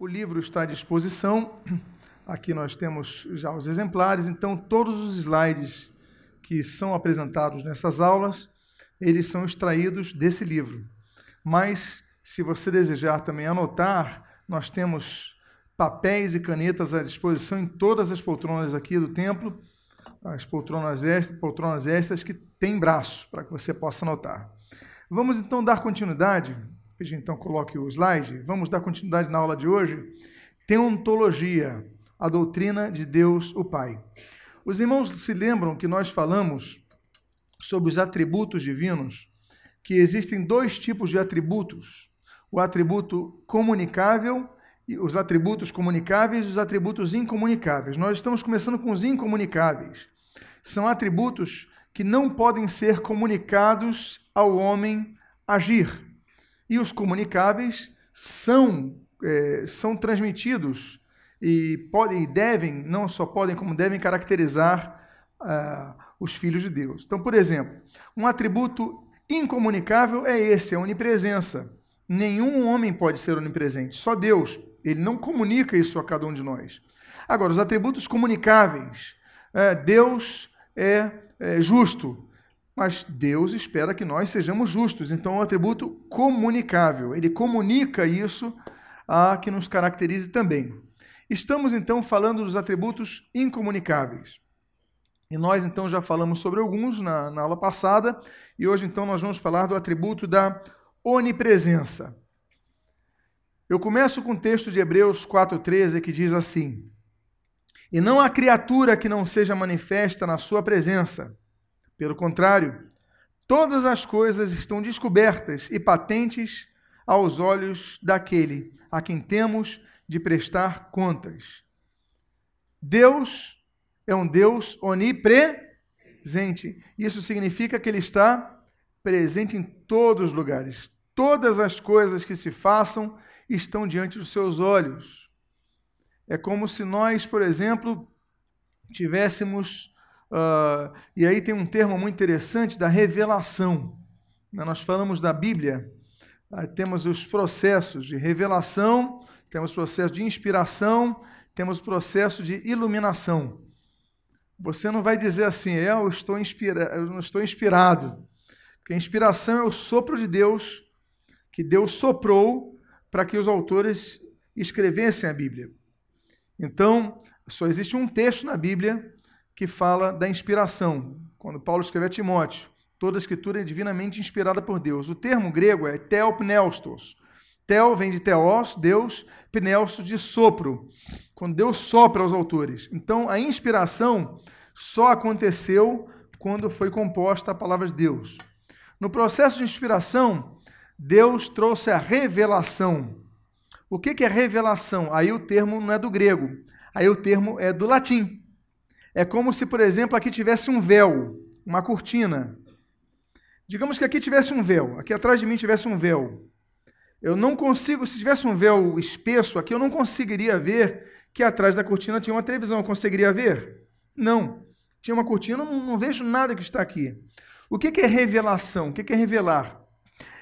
O livro está à disposição. Aqui nós temos já os exemplares, então todos os slides que são apresentados nessas aulas, eles são extraídos desse livro. Mas se você desejar também anotar, nós temos papéis e canetas à disposição em todas as poltronas aqui do templo, as poltronas estas, poltronas estas que têm braço para que você possa anotar. Vamos então dar continuidade. Pedir então coloque o slide. Vamos dar continuidade na aula de hoje. Teontologia, a doutrina de Deus o Pai. Os irmãos se lembram que nós falamos sobre os atributos divinos, que existem dois tipos de atributos: o atributo comunicável os atributos comunicáveis e os atributos incomunicáveis. Nós estamos começando com os incomunicáveis. São atributos que não podem ser comunicados ao homem agir. E os comunicáveis são, é, são transmitidos e podem e devem, não só podem, como devem caracterizar uh, os filhos de Deus. Então, por exemplo, um atributo incomunicável é esse, a onipresença. Nenhum homem pode ser onipresente, só Deus. Ele não comunica isso a cada um de nós. Agora, os atributos comunicáveis. É, Deus é é, justo, mas Deus espera que nós sejamos justos. Então, é um atributo comunicável. Ele comunica isso a que nos caracterize também. Estamos então falando dos atributos incomunicáveis. E nós então já falamos sobre alguns na, na aula passada, e hoje então nós vamos falar do atributo da onipresença. Eu começo com o texto de Hebreus 4,13 que diz assim: e não há criatura que não seja manifesta na sua presença. Pelo contrário, todas as coisas estão descobertas e patentes aos olhos daquele a quem temos de prestar contas. Deus é um Deus onipresente. Isso significa que ele está presente em todos os lugares. Todas as coisas que se façam estão diante dos seus olhos. É como se nós, por exemplo, tivéssemos. Uh, e aí tem um termo muito interessante da revelação. Né? Nós falamos da Bíblia, temos os processos de revelação, temos o processo de inspiração, temos o processo de iluminação. Você não vai dizer assim, é, eu estou, inspira eu não estou inspirado. Porque a inspiração é o sopro de Deus, que Deus soprou para que os autores escrevessem a Bíblia. Então, só existe um texto na Bíblia que fala da inspiração. Quando Paulo escreve a Timóteo, toda a escritura é divinamente inspirada por Deus. O termo grego é teopneustos. Tel vem de teos, Deus, pneustos de sopro. Quando Deus sopra aos autores. Então, a inspiração só aconteceu quando foi composta a palavra de Deus. No processo de inspiração, Deus trouxe a revelação. O que é revelação? Aí o termo não é do grego, aí o termo é do latim. É como se, por exemplo, aqui tivesse um véu, uma cortina. Digamos que aqui tivesse um véu, aqui atrás de mim tivesse um véu. Eu não consigo, se tivesse um véu espesso aqui, eu não conseguiria ver que atrás da cortina tinha uma televisão. Eu conseguiria ver? Não. Tinha uma cortina, não, não vejo nada que está aqui. O que é revelação? O que é revelar?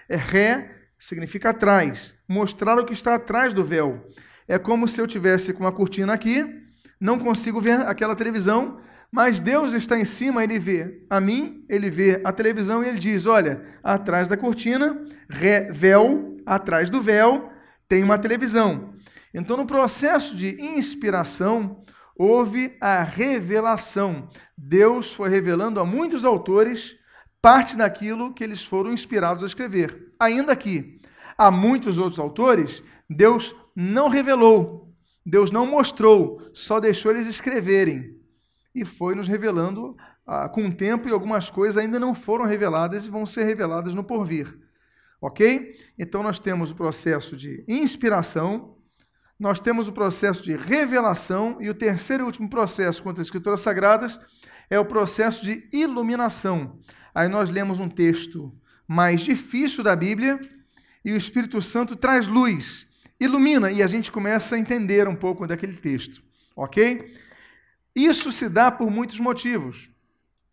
É ré significa atrás, mostrar o que está atrás do véu. É como se eu tivesse com uma cortina aqui, não consigo ver aquela televisão, mas Deus está em cima, ele vê a mim, ele vê a televisão e ele diz: Olha, atrás da cortina, véu, atrás do véu, tem uma televisão. Então, no processo de inspiração, houve a revelação. Deus foi revelando a muitos autores parte daquilo que eles foram inspirados a escrever. Ainda que a muitos outros autores, Deus não revelou, Deus não mostrou, só deixou eles escreverem. E foi nos revelando ah, com o tempo e algumas coisas ainda não foram reveladas e vão ser reveladas no porvir. Ok? Então nós temos o processo de inspiração, nós temos o processo de revelação e o terceiro e último processo contra as Escrituras Sagradas é o processo de iluminação. Aí nós lemos um texto mais difícil da Bíblia e o Espírito Santo traz luz, ilumina e a gente começa a entender um pouco daquele texto, ok? Isso se dá por muitos motivos.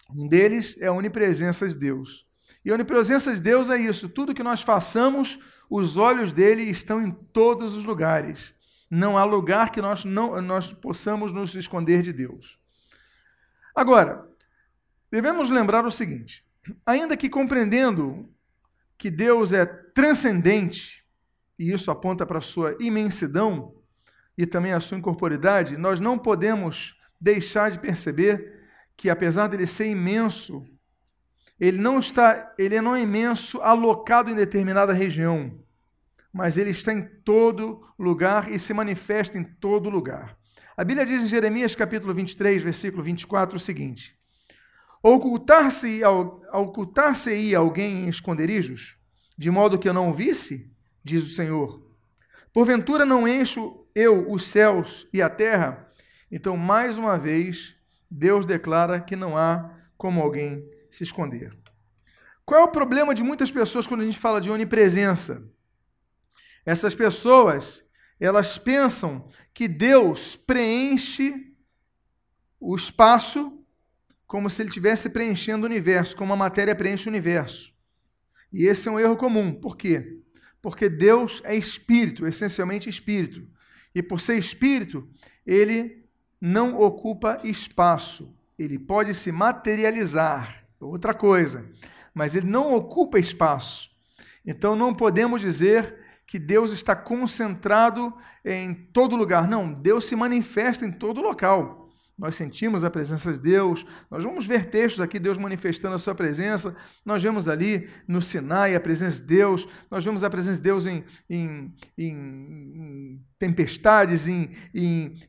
Um deles é a onipresença de Deus. E a onipresença de Deus é isso: tudo que nós façamos, os olhos dele estão em todos os lugares. Não há lugar que nós não nós possamos nos esconder de Deus. Agora, devemos lembrar o seguinte: ainda que compreendendo que Deus é transcendente, e isso aponta para a sua imensidão e também a sua incorporidade, nós não podemos deixar de perceber que apesar dele ser imenso, ele não está, ele não é imenso alocado em determinada região, mas ele está em todo lugar e se manifesta em todo lugar. A Bíblia diz em Jeremias capítulo 23, versículo 24 o seguinte: Ocultar-se ocultar-se alguém em esconderijos, de modo que eu não o visse, diz o Senhor. Porventura não encho eu os céus e a terra? Então, mais uma vez, Deus declara que não há como alguém se esconder. Qual é o problema de muitas pessoas quando a gente fala de onipresença? Essas pessoas, elas pensam que Deus preenche o espaço como se ele estivesse preenchendo o universo, como a matéria preenche o universo. E esse é um erro comum. Por quê? Porque Deus é espírito, essencialmente espírito. E por ser espírito, ele não ocupa espaço. Ele pode se materializar, outra coisa, mas ele não ocupa espaço. Então não podemos dizer que Deus está concentrado em todo lugar. Não, Deus se manifesta em todo local nós sentimos a presença de Deus, nós vamos ver textos aqui, Deus manifestando a sua presença, nós vemos ali no Sinai a presença de Deus, nós vemos a presença de Deus em, em, em tempestades, em,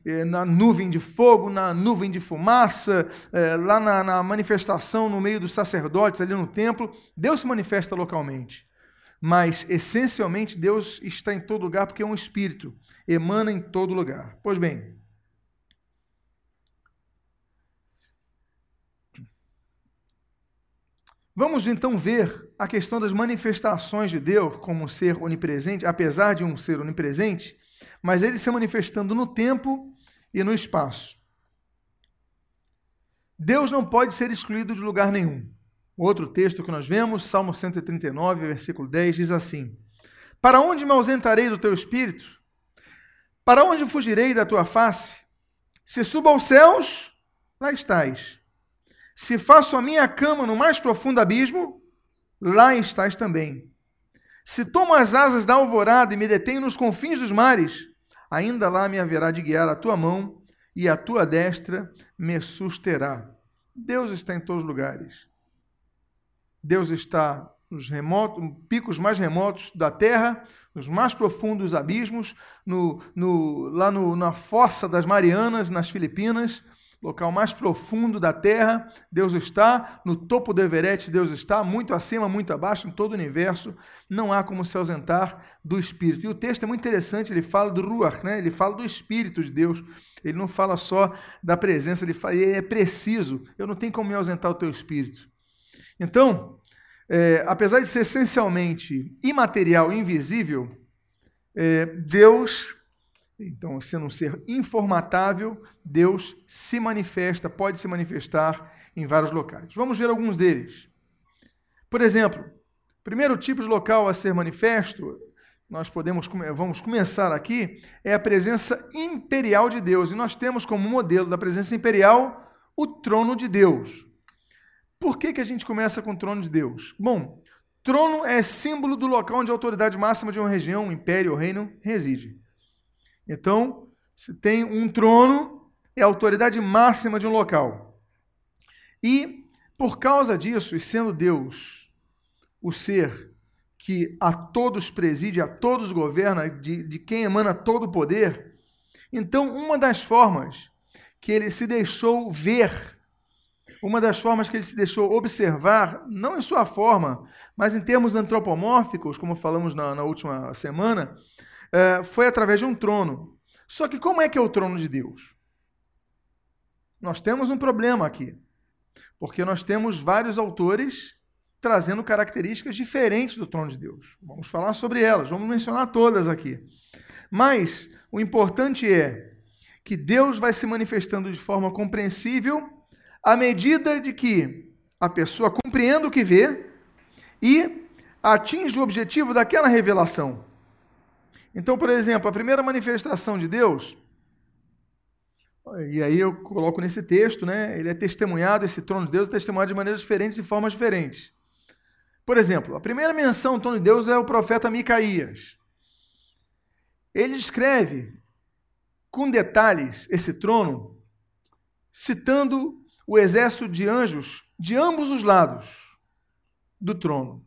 eh, na nuvem de fogo, na nuvem de fumaça, é, lá na, na manifestação no meio dos sacerdotes, ali no templo, Deus se manifesta localmente. Mas, essencialmente, Deus está em todo lugar porque é um espírito, emana em todo lugar. Pois bem, Vamos então ver a questão das manifestações de Deus como ser onipresente, apesar de um ser onipresente, mas ele se manifestando no tempo e no espaço. Deus não pode ser excluído de lugar nenhum. Outro texto que nós vemos, Salmo 139, versículo 10, diz assim: Para onde me ausentarei do teu espírito? Para onde fugirei da tua face? Se subo aos céus, lá estás. Se faço a minha cama no mais profundo abismo, lá estás também. Se tomo as asas da alvorada e me detenho nos confins dos mares, ainda lá me haverá de guiar a tua mão e a tua destra me susterá. Deus está em todos os lugares. Deus está nos remotos, picos mais remotos da terra, nos mais profundos abismos, no, no, lá no, na fossa das Marianas, nas Filipinas local mais profundo da Terra, Deus está, no topo do Everest, Deus está, muito acima, muito abaixo, em todo o universo, não há como se ausentar do Espírito. E o texto é muito interessante, ele fala do Ruach, né? ele fala do Espírito de Deus, ele não fala só da presença, ele, fala, ele é preciso, eu não tenho como me ausentar do teu Espírito. Então, é, apesar de ser essencialmente imaterial, invisível, é, Deus então, sendo um ser informatável, Deus se manifesta, pode se manifestar em vários locais. Vamos ver alguns deles. Por exemplo, primeiro tipo de local a ser manifesto, nós podemos vamos começar aqui, é a presença imperial de Deus. E nós temos como modelo da presença imperial o trono de Deus. Por que, que a gente começa com o trono de Deus? Bom, trono é símbolo do local onde a autoridade máxima de uma região, um império ou reino reside. Então, se tem um trono, é a autoridade máxima de um local. E, por causa disso, e sendo Deus o ser que a todos preside, a todos governa, de, de quem emana todo o poder, então, uma das formas que ele se deixou ver, uma das formas que ele se deixou observar, não em sua forma, mas em termos antropomórficos, como falamos na, na última semana, é, foi através de um trono. Só que como é que é o trono de Deus? Nós temos um problema aqui, porque nós temos vários autores trazendo características diferentes do trono de Deus. Vamos falar sobre elas, vamos mencionar todas aqui. Mas o importante é que Deus vai se manifestando de forma compreensível à medida de que a pessoa compreenda o que vê e atinge o objetivo daquela revelação. Então, por exemplo, a primeira manifestação de Deus, e aí eu coloco nesse texto, né? Ele é testemunhado, esse trono de Deus é testemunhado de maneiras diferentes e formas diferentes. Por exemplo, a primeira menção do trono de Deus é o profeta Micaías. Ele escreve com detalhes esse trono, citando o exército de anjos de ambos os lados do trono.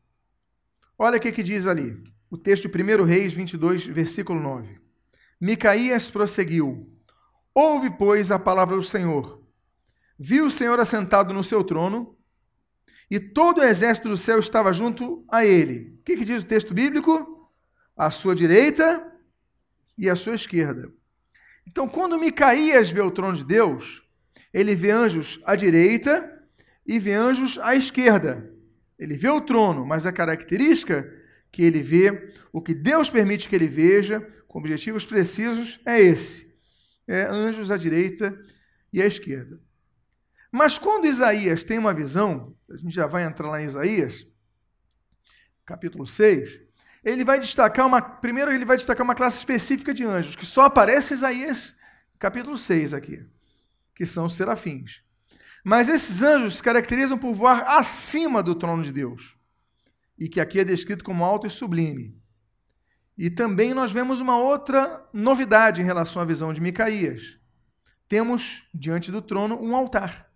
Olha o que, que diz ali, o texto de 1 Reis 22, versículo 9. Micaías prosseguiu: Ouve, pois, a palavra do Senhor. Viu o Senhor assentado no seu trono, e todo o exército do céu estava junto a ele. O que, que diz o texto bíblico? À sua direita e à sua esquerda. Então, quando Micaías vê o trono de Deus, ele vê anjos à direita e vê anjos à esquerda. Ele vê o trono, mas a característica que ele vê, o que Deus permite que ele veja, com objetivos precisos, é esse: é anjos à direita e à esquerda. Mas quando Isaías tem uma visão, a gente já vai entrar lá em Isaías, capítulo 6, ele vai destacar uma. Primeiro, ele vai destacar uma classe específica de anjos, que só aparece em Isaías, capítulo 6 aqui, que são os serafins. Mas esses anjos se caracterizam por voar acima do trono de Deus, e que aqui é descrito como alto e sublime. E também nós vemos uma outra novidade em relação à visão de Micaías. Temos diante do trono um altar.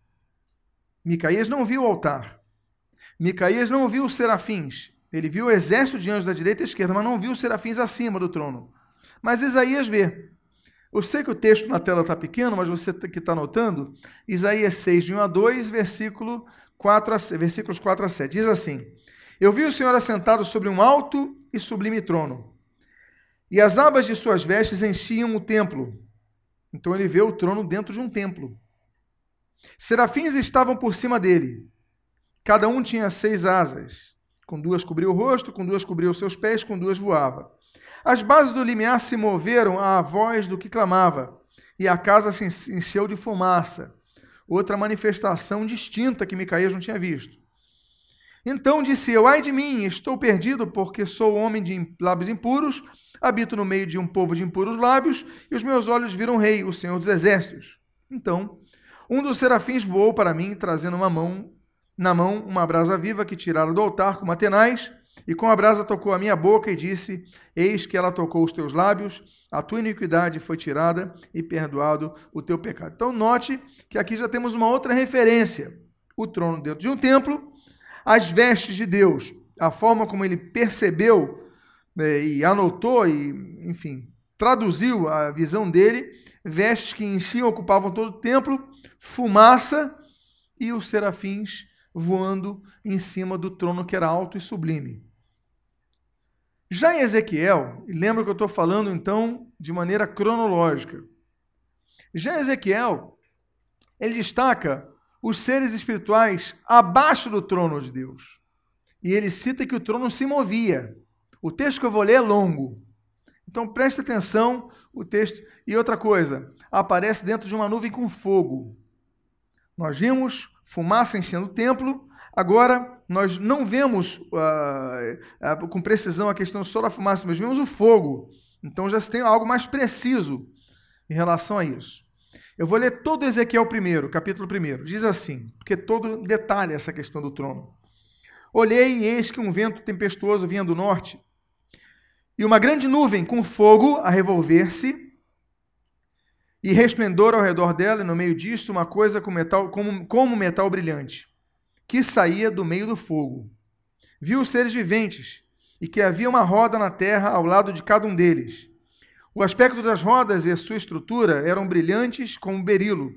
Micaías não viu o altar. Micaías não viu os serafins. Ele viu o exército de anjos da direita e esquerda, mas não viu os serafins acima do trono. Mas Isaías vê. Eu sei que o texto na tela está pequeno, mas você que está notando, Isaías 6, de 1 a 2, versículo 4 a, versículos 4 a 7. Diz assim: Eu vi o Senhor assentado sobre um alto e sublime trono, e as abas de suas vestes enchiam o templo. Então ele vê o trono dentro de um templo. Serafins estavam por cima dele. Cada um tinha seis asas. Com duas cobriu o rosto, com duas cobriu os seus pés, com duas voava. As bases do limiar se moveram à voz do que clamava, e a casa se encheu de fumaça. Outra manifestação distinta que Micaías não tinha visto. Então disse eu: Ai de mim, estou perdido, porque sou homem de lábios impuros, habito no meio de um povo de impuros lábios, e os meus olhos viram rei, o Senhor dos exércitos. Então um dos serafins voou para mim, trazendo uma mão, na mão uma brasa viva que tirara do altar com uma tenaz, e com a brasa tocou a minha boca e disse: Eis que ela tocou os teus lábios, a tua iniquidade foi tirada e perdoado o teu pecado. Então, note que aqui já temos uma outra referência: o trono dentro de um templo, as vestes de Deus, a forma como ele percebeu né, e anotou e, enfim, traduziu a visão dele, vestes que enchiam, ocupavam todo o templo, fumaça e os serafins voando em cima do trono que era alto e sublime. Já em Ezequiel, lembra que eu estou falando então de maneira cronológica. Já em Ezequiel, ele destaca os seres espirituais abaixo do trono de Deus. E ele cita que o trono se movia. O texto que eu vou ler é longo. Então preste atenção o texto. E outra coisa, aparece dentro de uma nuvem com fogo. Nós vimos fumaça enchendo o templo, agora nós não vemos uh, uh, com precisão a questão só da fumaça, mas vemos o fogo. Então já se tem algo mais preciso em relação a isso. Eu vou ler todo Ezequiel primeiro, capítulo 1. Diz assim, porque todo detalhe essa questão do trono. Olhei e eis que um vento tempestuoso vinha do norte, e uma grande nuvem com fogo a revolver-se, e resplendor ao redor dela, e no meio disto uma coisa como metal, como, como metal brilhante, que saía do meio do fogo. Viu os seres viventes, e que havia uma roda na terra ao lado de cada um deles. O aspecto das rodas e a sua estrutura eram brilhantes como berilo.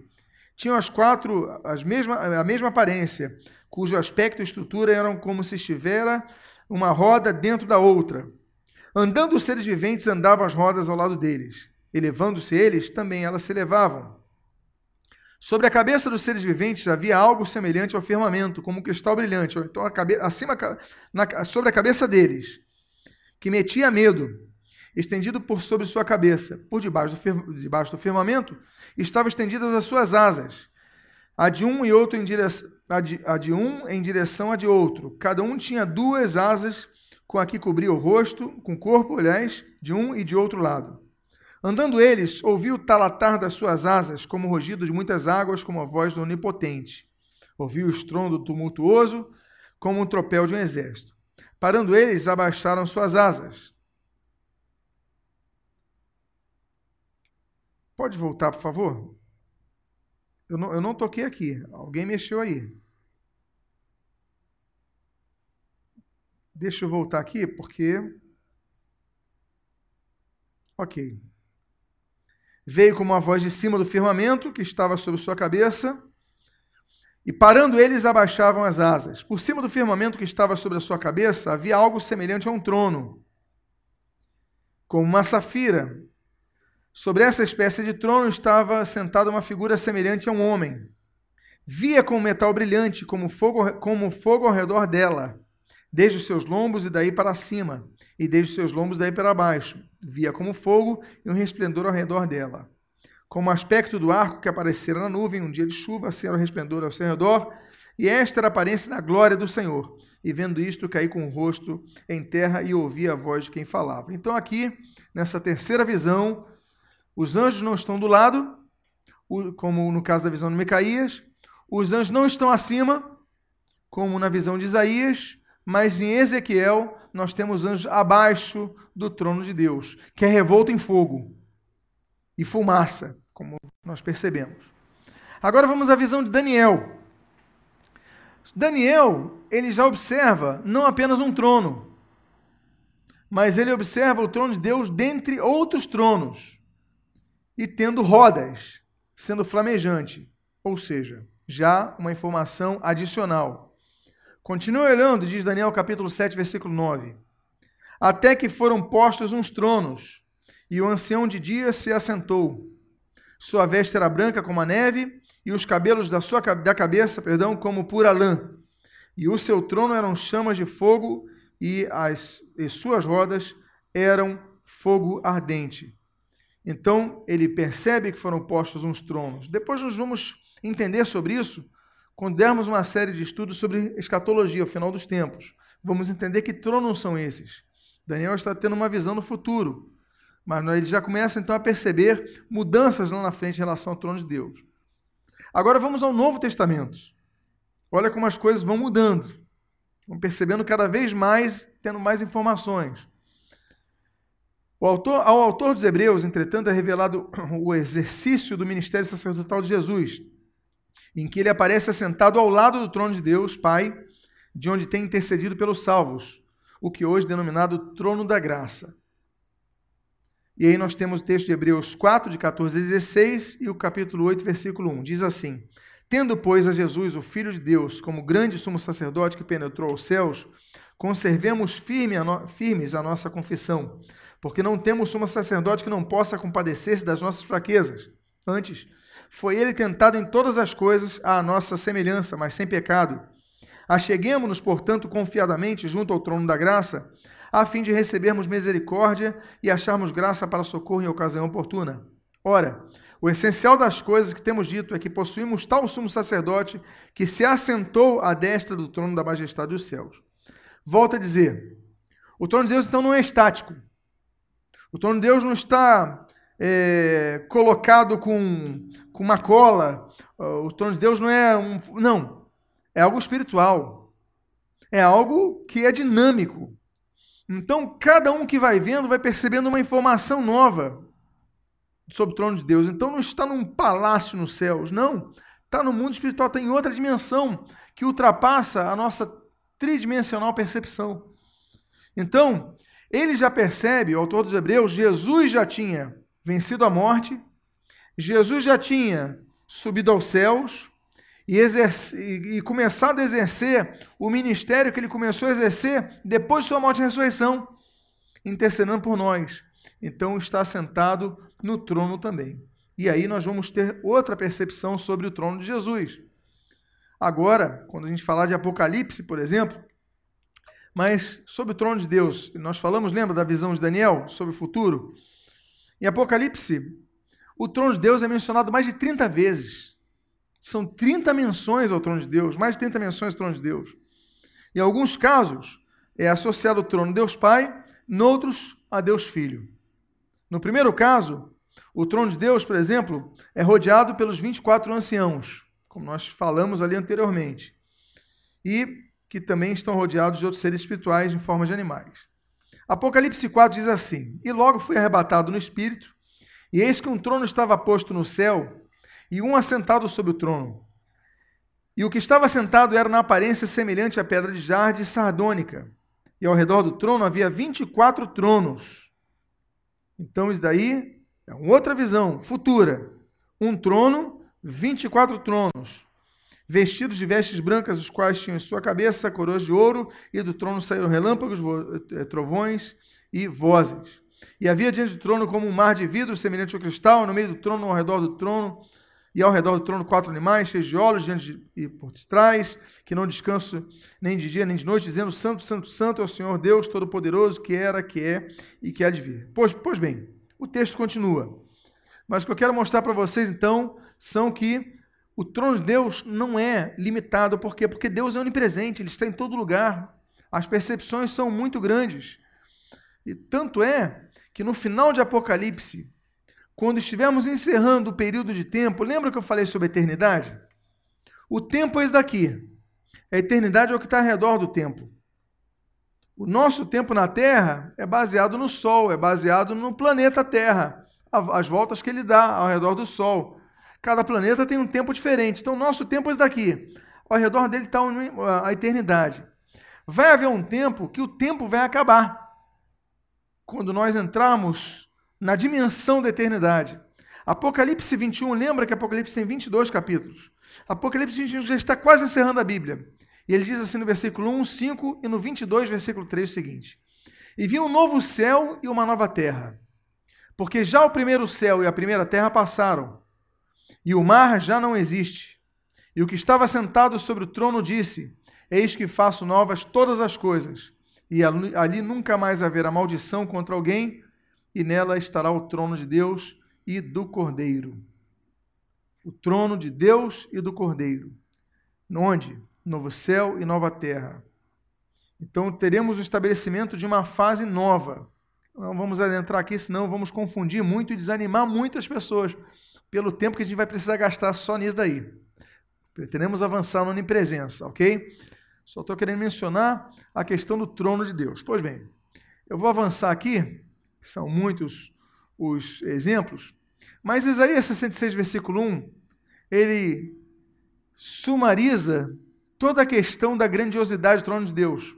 Tinham as quatro as mesma, a mesma aparência, cujo aspecto e estrutura eram como se estivera uma roda dentro da outra. Andando os seres viventes, andavam as rodas ao lado deles elevando-se eles, também elas se elevavam. Sobre a cabeça dos seres viventes havia algo semelhante ao firmamento, como um cristal brilhante, então a cabe... acima, na... sobre a cabeça deles, que metia medo, estendido por sobre sua cabeça. Por debaixo do, debaixo do firmamento estavam estendidas as suas asas, a de um e outro em direção a de, a de um em direção a de outro. Cada um tinha duas asas com a que cobria o rosto, com o corpo, aliás, de um e de outro lado. Andando eles, ouviu o talatar das suas asas, como o rugido de muitas águas, como a voz do Onipotente. Ouviu o estrondo tumultuoso, como o tropel de um exército. Parando eles, abaixaram suas asas. Pode voltar, por favor? Eu não, eu não toquei aqui. Alguém mexeu aí. Deixa eu voltar aqui, porque. Ok. Veio como uma voz de cima do firmamento que estava sobre sua cabeça, e parando eles, abaixavam as asas. Por cima do firmamento que estava sobre a sua cabeça havia algo semelhante a um trono, como uma safira. Sobre essa espécie de trono estava sentada uma figura semelhante a um homem. Via com metal brilhante, como fogo, como fogo ao redor dela desde os seus lombos e daí para cima, e desde os seus lombos daí para baixo. Via como fogo e um resplendor ao redor dela. Como aspecto do arco que aparecera na nuvem um dia de chuva, assim era o resplendor ao seu redor, e esta era a aparência da glória do Senhor. E vendo isto, caí com o rosto em terra e ouvi a voz de quem falava. Então, aqui, nessa terceira visão, os anjos não estão do lado, como no caso da visão de Micaías, os anjos não estão acima, como na visão de Isaías, mas em Ezequiel nós temos anjos abaixo do trono de Deus, que é revolto em fogo e fumaça, como nós percebemos. Agora vamos à visão de Daniel. Daniel, ele já observa não apenas um trono, mas ele observa o trono de Deus dentre outros tronos e tendo rodas, sendo flamejante, ou seja, já uma informação adicional. Continue olhando, diz Daniel capítulo 7, versículo 9. Até que foram postos uns tronos, e o ancião de dias se assentou. Sua veste era branca como a neve, e os cabelos da sua da cabeça, perdão, como pura lã. E o seu trono eram chamas de fogo, e as e suas rodas eram fogo ardente. Então ele percebe que foram postos uns tronos. Depois nós vamos entender sobre isso quando dermos uma série de estudos sobre escatologia, o final dos tempos, vamos entender que tronos são esses. Daniel está tendo uma visão no futuro, mas ele já começa então a perceber mudanças lá na frente em relação ao trono de Deus. Agora vamos ao Novo Testamento. Olha como as coisas vão mudando. Vão percebendo cada vez mais, tendo mais informações. Autor, ao autor dos Hebreus, entretanto, é revelado o exercício do ministério sacerdotal de Jesus, em que ele aparece assentado ao lado do trono de Deus, Pai, de onde tem intercedido pelos salvos, o que hoje é denominado trono da graça. E aí nós temos o texto de Hebreus 4, de 14 a 16, e o capítulo 8, versículo 1. Diz assim: Tendo, pois, a Jesus, o Filho de Deus, como grande sumo sacerdote que penetrou os céus, conservemos firme a no... firmes a nossa confissão, porque não temos sumo sacerdote que não possa compadecer-se das nossas fraquezas. Antes, foi ele tentado em todas as coisas à nossa semelhança, mas sem pecado. Acheguemos-nos, portanto, confiadamente junto ao trono da graça, a fim de recebermos misericórdia e acharmos graça para socorro em ocasião oportuna. Ora, o essencial das coisas que temos dito é que possuímos tal sumo sacerdote que se assentou à destra do trono da majestade dos céus. Volta a dizer: o trono de Deus então não é estático. O trono de Deus não está é, colocado com, com uma cola. O trono de Deus não é um. Não. É algo espiritual. É algo que é dinâmico. Então, cada um que vai vendo vai percebendo uma informação nova sobre o trono de Deus. Então, não está num palácio nos céus, não. Está no mundo espiritual, está em outra dimensão que ultrapassa a nossa tridimensional percepção. Então, ele já percebe, o autor dos Hebreus, Jesus já tinha vencido a morte, Jesus já tinha subido aos céus e, e, começado a exercer o ministério que ele começou a exercer depois de sua morte e ressurreição, intercedendo por nós. Então está sentado no trono também. E aí nós vamos ter outra percepção sobre o trono de Jesus. Agora, quando a gente falar de Apocalipse, por exemplo, mas sobre o trono de Deus, nós falamos, lembra da visão de Daniel sobre o futuro? Em Apocalipse, o trono de Deus é mencionado mais de 30 vezes. São 30 menções ao trono de Deus, mais de 30 menções ao trono de Deus. Em alguns casos, é associado ao trono Deus Pai, noutros a Deus Filho. No primeiro caso, o trono de Deus, por exemplo, é rodeado pelos 24 anciãos, como nós falamos ali anteriormente, e que também estão rodeados de outros seres espirituais em forma de animais. Apocalipse 4 diz assim: E logo fui arrebatado no espírito, e eis que um trono estava posto no céu, e um assentado sobre o trono. E o que estava sentado era na aparência semelhante à pedra de jardim sardônica, e ao redor do trono havia 24 tronos. Então, isso daí é uma outra visão futura. Um trono, 24 tronos, vestidos de vestes brancas, os quais tinham em sua cabeça coroas de ouro, e do trono saíram relâmpagos, eh, trovões e vozes. E havia diante do trono como um mar de vidro semelhante ao cristal, no meio do trono, ao redor do trono, e ao redor do trono quatro animais, cheios de olhos diante de, e por trás, que não descansam nem de dia nem de noite, dizendo: Santo, Santo, Santo é o Senhor Deus Todo-Poderoso, que era, que é e que há de vir. Pois, pois bem, o texto continua. Mas o que eu quero mostrar para vocês, então, são que o trono de Deus não é limitado. Por quê? Porque Deus é onipresente, Ele está em todo lugar. As percepções são muito grandes. E tanto é que no final de Apocalipse, quando estivermos encerrando o período de tempo, lembra que eu falei sobre a eternidade? O tempo é esse daqui. A eternidade é o que está ao redor do tempo. O nosso tempo na Terra é baseado no Sol, é baseado no planeta Terra, as voltas que ele dá ao redor do Sol. Cada planeta tem um tempo diferente. Então, nosso tempo é esse daqui. Ao redor dele está a eternidade. Vai haver um tempo que o tempo vai acabar. Quando nós entrarmos na dimensão da eternidade. Apocalipse 21, lembra que Apocalipse tem 22 capítulos. Apocalipse 21 já está quase encerrando a Bíblia. E ele diz assim no versículo 1, 5 e no 22, versículo 3, o seguinte: E vi um novo céu e uma nova terra, porque já o primeiro céu e a primeira terra passaram, e o mar já não existe. E o que estava sentado sobre o trono disse: Eis que faço novas todas as coisas, e ali nunca mais haverá maldição contra alguém e nela estará o trono de Deus e do Cordeiro. O trono de Deus e do Cordeiro. Onde? Novo céu e nova terra. Então teremos o estabelecimento de uma fase nova. Não vamos adentrar aqui, senão vamos confundir muito e desanimar muitas pessoas pelo tempo que a gente vai precisar gastar só nisso daí. Pretendemos avançar na onipresença, ok? Só estou querendo mencionar a questão do trono de Deus. Pois bem, eu vou avançar aqui são muitos os exemplos, mas Isaías 66, versículo 1, ele sumariza toda a questão da grandiosidade do trono de Deus.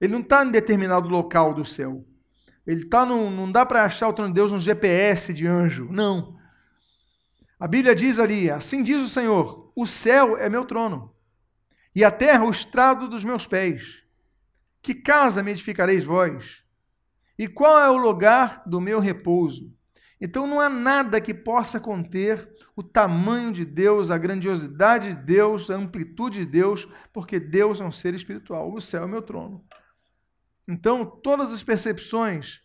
Ele não está em determinado local do céu. Ele está no, não dá para achar o trono de Deus no GPS de anjo. Não. A Bíblia diz ali: assim diz o Senhor: o céu é meu trono, e a terra o estrado dos meus pés. Que casa me edificareis vós? E qual é o lugar do meu repouso? Então não há nada que possa conter o tamanho de Deus, a grandiosidade de Deus, a amplitude de Deus, porque Deus é um ser espiritual. O céu é meu trono. Então todas as percepções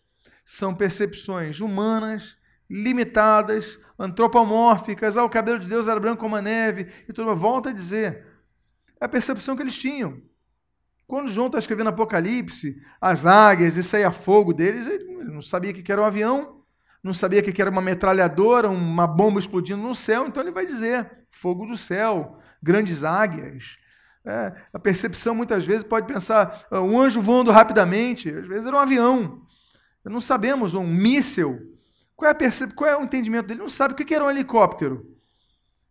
são percepções humanas, limitadas, antropomórficas. Ah, o cabelo de Deus era branco como a neve. E tudo. Volta a dizer. É a percepção que eles tinham. Quando João está escrevendo Apocalipse, as águias e saia fogo deles, ele não sabia que era um avião, não sabia que era uma metralhadora, uma bomba explodindo no céu, então ele vai dizer fogo do céu, grandes águias. É, a percepção muitas vezes pode pensar ah, um anjo voando rapidamente, às vezes era um avião. Não sabemos, um míssil. Qual é, percep... Qual é o entendimento dele? Não sabe o que era um helicóptero.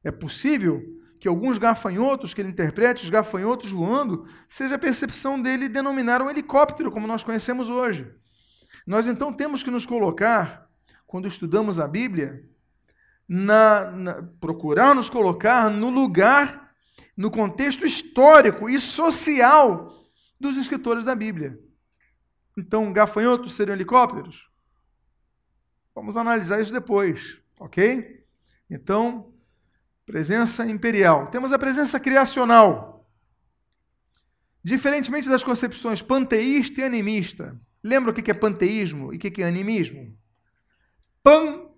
É possível que alguns gafanhotos que ele interprete, os gafanhotos voando, seja a percepção dele denominar um helicóptero, como nós conhecemos hoje. Nós então temos que nos colocar, quando estudamos a Bíblia, na, na, procurar nos colocar no lugar, no contexto histórico e social dos escritores da Bíblia. Então, gafanhotos seriam helicópteros? Vamos analisar isso depois, ok? Então, Presença imperial. Temos a presença criacional. Diferentemente das concepções panteísta e animista. Lembra o que é panteísmo e o que é animismo? Pan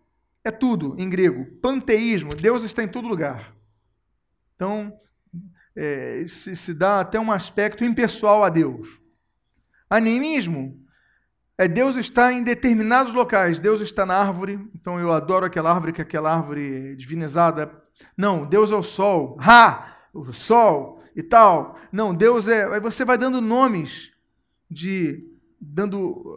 é tudo em grego. Panteísmo, Deus está em todo lugar. Então, é, se, se dá até um aspecto impessoal a Deus. Animismo Deus está em determinados locais. Deus está na árvore, então eu adoro aquela árvore, que é aquela árvore divinizada. Não, Deus é o sol. Ha! O sol e tal. Não, Deus é. Aí você vai dando nomes de. dando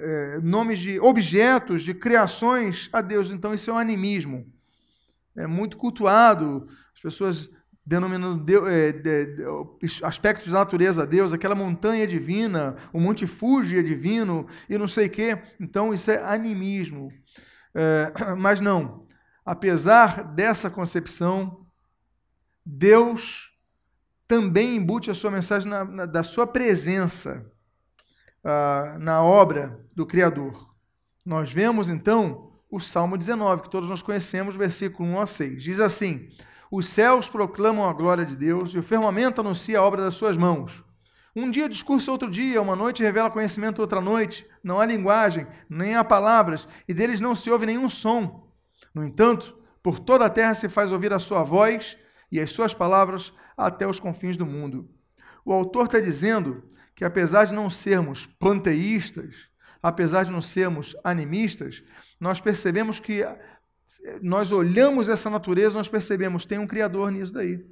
é, nomes de objetos, de criações a Deus. Então isso é um animismo. É muito cultuado. As pessoas denominando Deus, é, aspectos da natureza a Deus, aquela montanha divina, o Monte Fuji é divino e não sei o quê. Então, isso é animismo. É, mas não, apesar dessa concepção, Deus também embute a sua mensagem na, na, da sua presença ah, na obra do Criador. Nós vemos, então, o Salmo 19, que todos nós conhecemos, versículo 1 a 6. Diz assim os céus proclamam a glória de Deus e o firmamento anuncia a obra das suas mãos. Um dia discurso outro dia, uma noite revela conhecimento outra noite. Não há linguagem, nem há palavras, e deles não se ouve nenhum som. No entanto, por toda a terra se faz ouvir a sua voz e as suas palavras até os confins do mundo. O autor está dizendo que, apesar de não sermos panteístas, apesar de não sermos animistas, nós percebemos que nós olhamos essa natureza, nós percebemos, tem um criador nisso daí.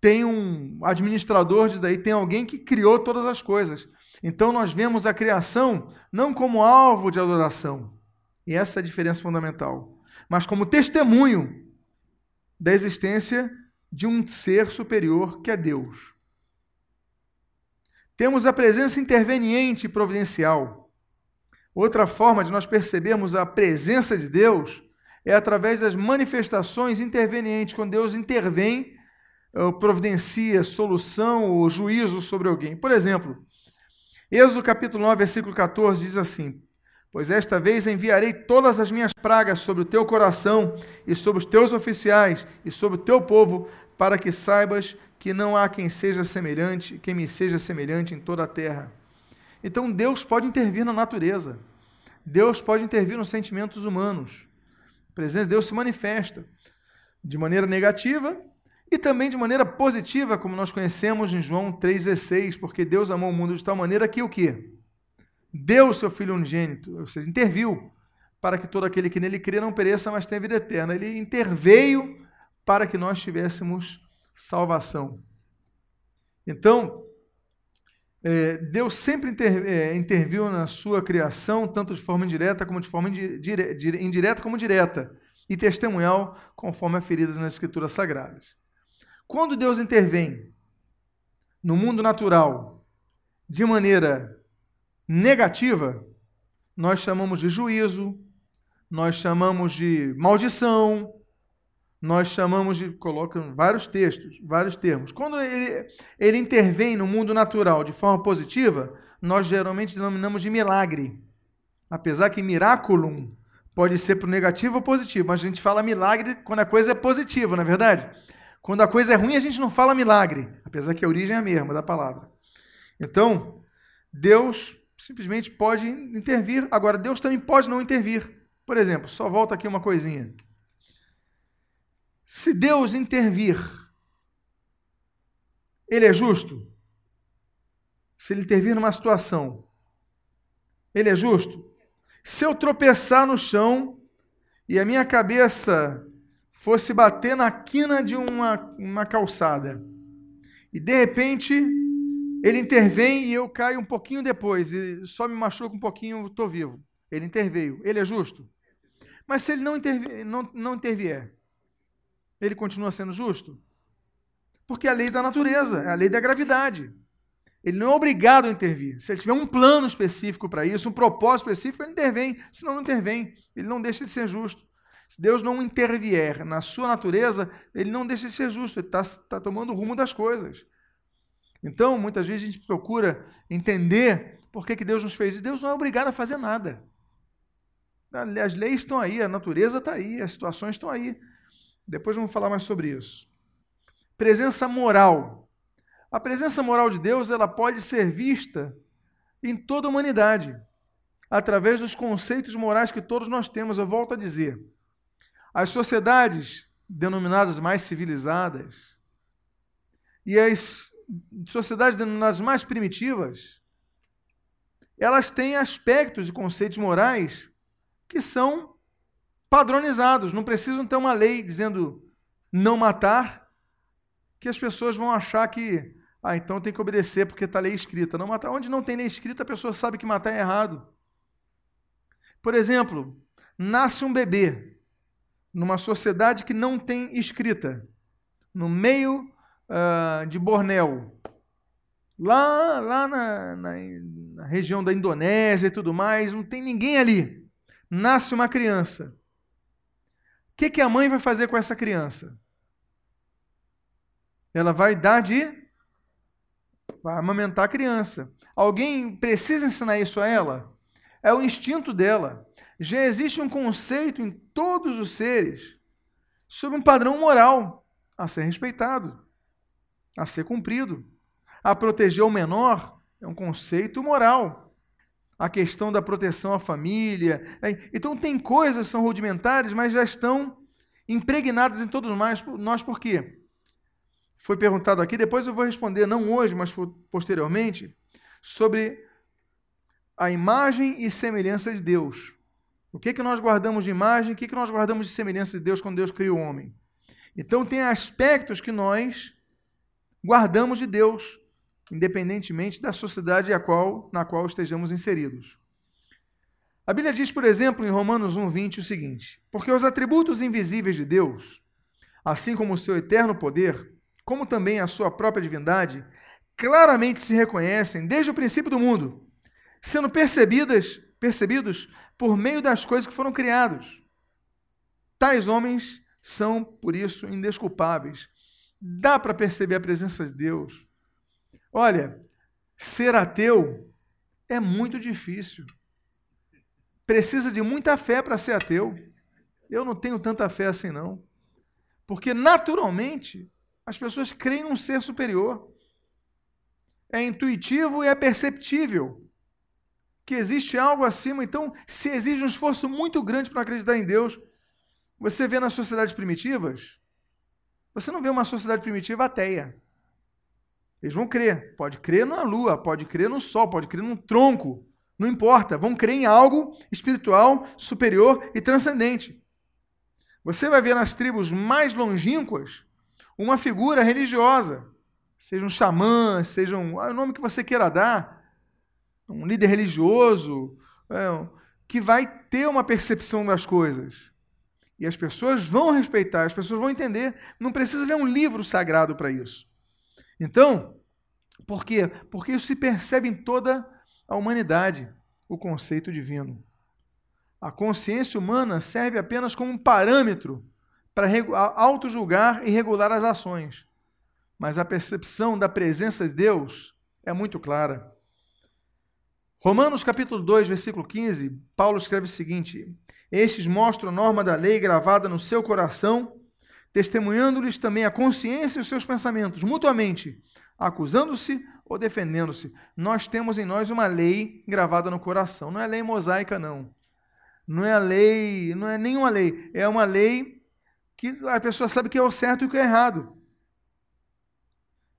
Tem um administrador disso daí, tem alguém que criou todas as coisas. Então nós vemos a criação não como alvo de adoração, e essa é a diferença fundamental, mas como testemunho da existência de um ser superior que é Deus. Temos a presença interveniente e providencial. Outra forma de nós percebermos a presença de Deus é através das manifestações intervenientes, quando Deus intervém, eh, providencia solução ou juízo sobre alguém. Por exemplo, Êxodo capítulo 9, versículo 14 diz assim: Pois esta vez enviarei todas as minhas pragas sobre o teu coração e sobre os teus oficiais e sobre o teu povo, para que saibas que não há quem seja semelhante, quem me seja semelhante em toda a terra. Então Deus pode intervir na natureza. Deus pode intervir nos sentimentos humanos presença de Deus se manifesta de maneira negativa e também de maneira positiva, como nós conhecemos em João 3,16, porque Deus amou o mundo de tal maneira que o quê? Deu o seu Filho unigênito, ou seja, interviu para que todo aquele que nele crê não pereça, mas tenha vida eterna. Ele interveio para que nós tivéssemos salvação. Então, Deus sempre é, interviu na sua criação, tanto de forma indireta como de forma indire, indireta como direta, e testemunhal, conforme aferidas nas Escrituras Sagradas. Quando Deus intervém no mundo natural de maneira negativa, nós chamamos de juízo, nós chamamos de maldição, nós chamamos de, colocam vários textos, vários termos. Quando ele, ele intervém no mundo natural de forma positiva, nós geralmente denominamos de milagre. Apesar que miraculum pode ser para o negativo ou positivo, mas a gente fala milagre quando a coisa é positiva, não é verdade? Quando a coisa é ruim, a gente não fala milagre, apesar que a origem é a mesma da palavra. Então, Deus simplesmente pode intervir. Agora, Deus também pode não intervir. Por exemplo, só volta aqui uma coisinha. Se Deus intervir, ele é justo? Se ele intervir numa situação, ele é justo? Se eu tropeçar no chão e a minha cabeça fosse bater na quina de uma, uma calçada, e de repente ele intervém e eu caio um pouquinho depois, e só me machuco um pouquinho, estou vivo. Ele interveio. Ele é justo? Mas se ele não, intervi não, não intervier, ele continua sendo justo? Porque é a lei da natureza, é a lei da gravidade. Ele não é obrigado a intervir. Se ele tiver um plano específico para isso, um propósito específico, ele intervém. Se não, intervém. Ele não deixa de ser justo. Se Deus não intervier na sua natureza, ele não deixa de ser justo. Ele está tá tomando o rumo das coisas. Então, muitas vezes a gente procura entender por que, que Deus nos fez. E Deus não é obrigado a fazer nada. As leis estão aí, a natureza está aí, as situações estão aí. Depois vamos falar mais sobre isso. Presença moral. A presença moral de Deus ela pode ser vista em toda a humanidade, através dos conceitos morais que todos nós temos. Eu volto a dizer: as sociedades denominadas mais civilizadas e as sociedades denominadas mais primitivas, elas têm aspectos e conceitos morais que são padronizados. Não precisam ter uma lei dizendo não matar, que as pessoas vão achar que, ah, então tem que obedecer porque está lei escrita. Não matar. Onde não tem lei escrita, a pessoa sabe que matar é errado. Por exemplo, nasce um bebê numa sociedade que não tem escrita, no meio uh, de Bornéu, lá, lá na, na, na região da Indonésia e tudo mais, não tem ninguém ali. Nasce uma criança. Que, que a mãe vai fazer com essa criança? Ela vai dar de. Vai amamentar a criança. Alguém precisa ensinar isso a ela? É o instinto dela. Já existe um conceito em todos os seres sobre um padrão moral a ser respeitado, a ser cumprido. A proteger o menor é um conceito moral. A questão da proteção à família. É, então, tem coisas que são rudimentares, mas já estão impregnadas em todos nós. Nós por quê? Foi perguntado aqui, depois eu vou responder, não hoje, mas posteriormente, sobre a imagem e semelhança de Deus. O que, que nós guardamos de imagem, o que, que nós guardamos de semelhança de Deus quando Deus criou o homem? Então, tem aspectos que nós guardamos de Deus, independentemente da sociedade a qual, na qual estejamos inseridos. A Bíblia diz, por exemplo, em Romanos 1,20 o seguinte: Porque os atributos invisíveis de Deus, assim como o seu eterno poder, como também a sua própria divindade, claramente se reconhecem desde o princípio do mundo, sendo percebidas, percebidos por meio das coisas que foram criados. Tais homens são, por isso, indesculpáveis. Dá para perceber a presença de Deus. Olha, ser ateu é muito difícil. Precisa de muita fé para ser ateu. Eu não tenho tanta fé assim, não. Porque, naturalmente, as pessoas creem num ser superior. É intuitivo e é perceptível que existe algo acima. Então, se exige um esforço muito grande para acreditar em Deus, você vê nas sociedades primitivas, você não vê uma sociedade primitiva ateia. Eles vão crer. Pode crer na lua, pode crer no sol, pode crer num tronco. Não importa. Vão crer em algo espiritual, superior e transcendente. Você vai ver nas tribos mais longínquas uma figura religiosa. Seja um xamã, seja um, ah, o nome que você queira dar um líder religioso, é, que vai ter uma percepção das coisas. E as pessoas vão respeitar, as pessoas vão entender. Não precisa ver um livro sagrado para isso. Então, por quê? Porque isso se percebe em toda a humanidade, o conceito divino. A consciência humana serve apenas como um parâmetro para auto-julgar e regular as ações. Mas a percepção da presença de Deus é muito clara. Romanos capítulo 2, versículo 15, Paulo escreve o seguinte: Estes mostram a norma da lei gravada no seu coração, testemunhando-lhes também a consciência e os seus pensamentos, mutuamente, acusando-se ou defendendo-se. Nós temos em nós uma lei gravada no coração. Não é lei mosaica, não. Não é lei, não é nenhuma lei. É uma lei que a pessoa sabe que é o certo e o que é errado.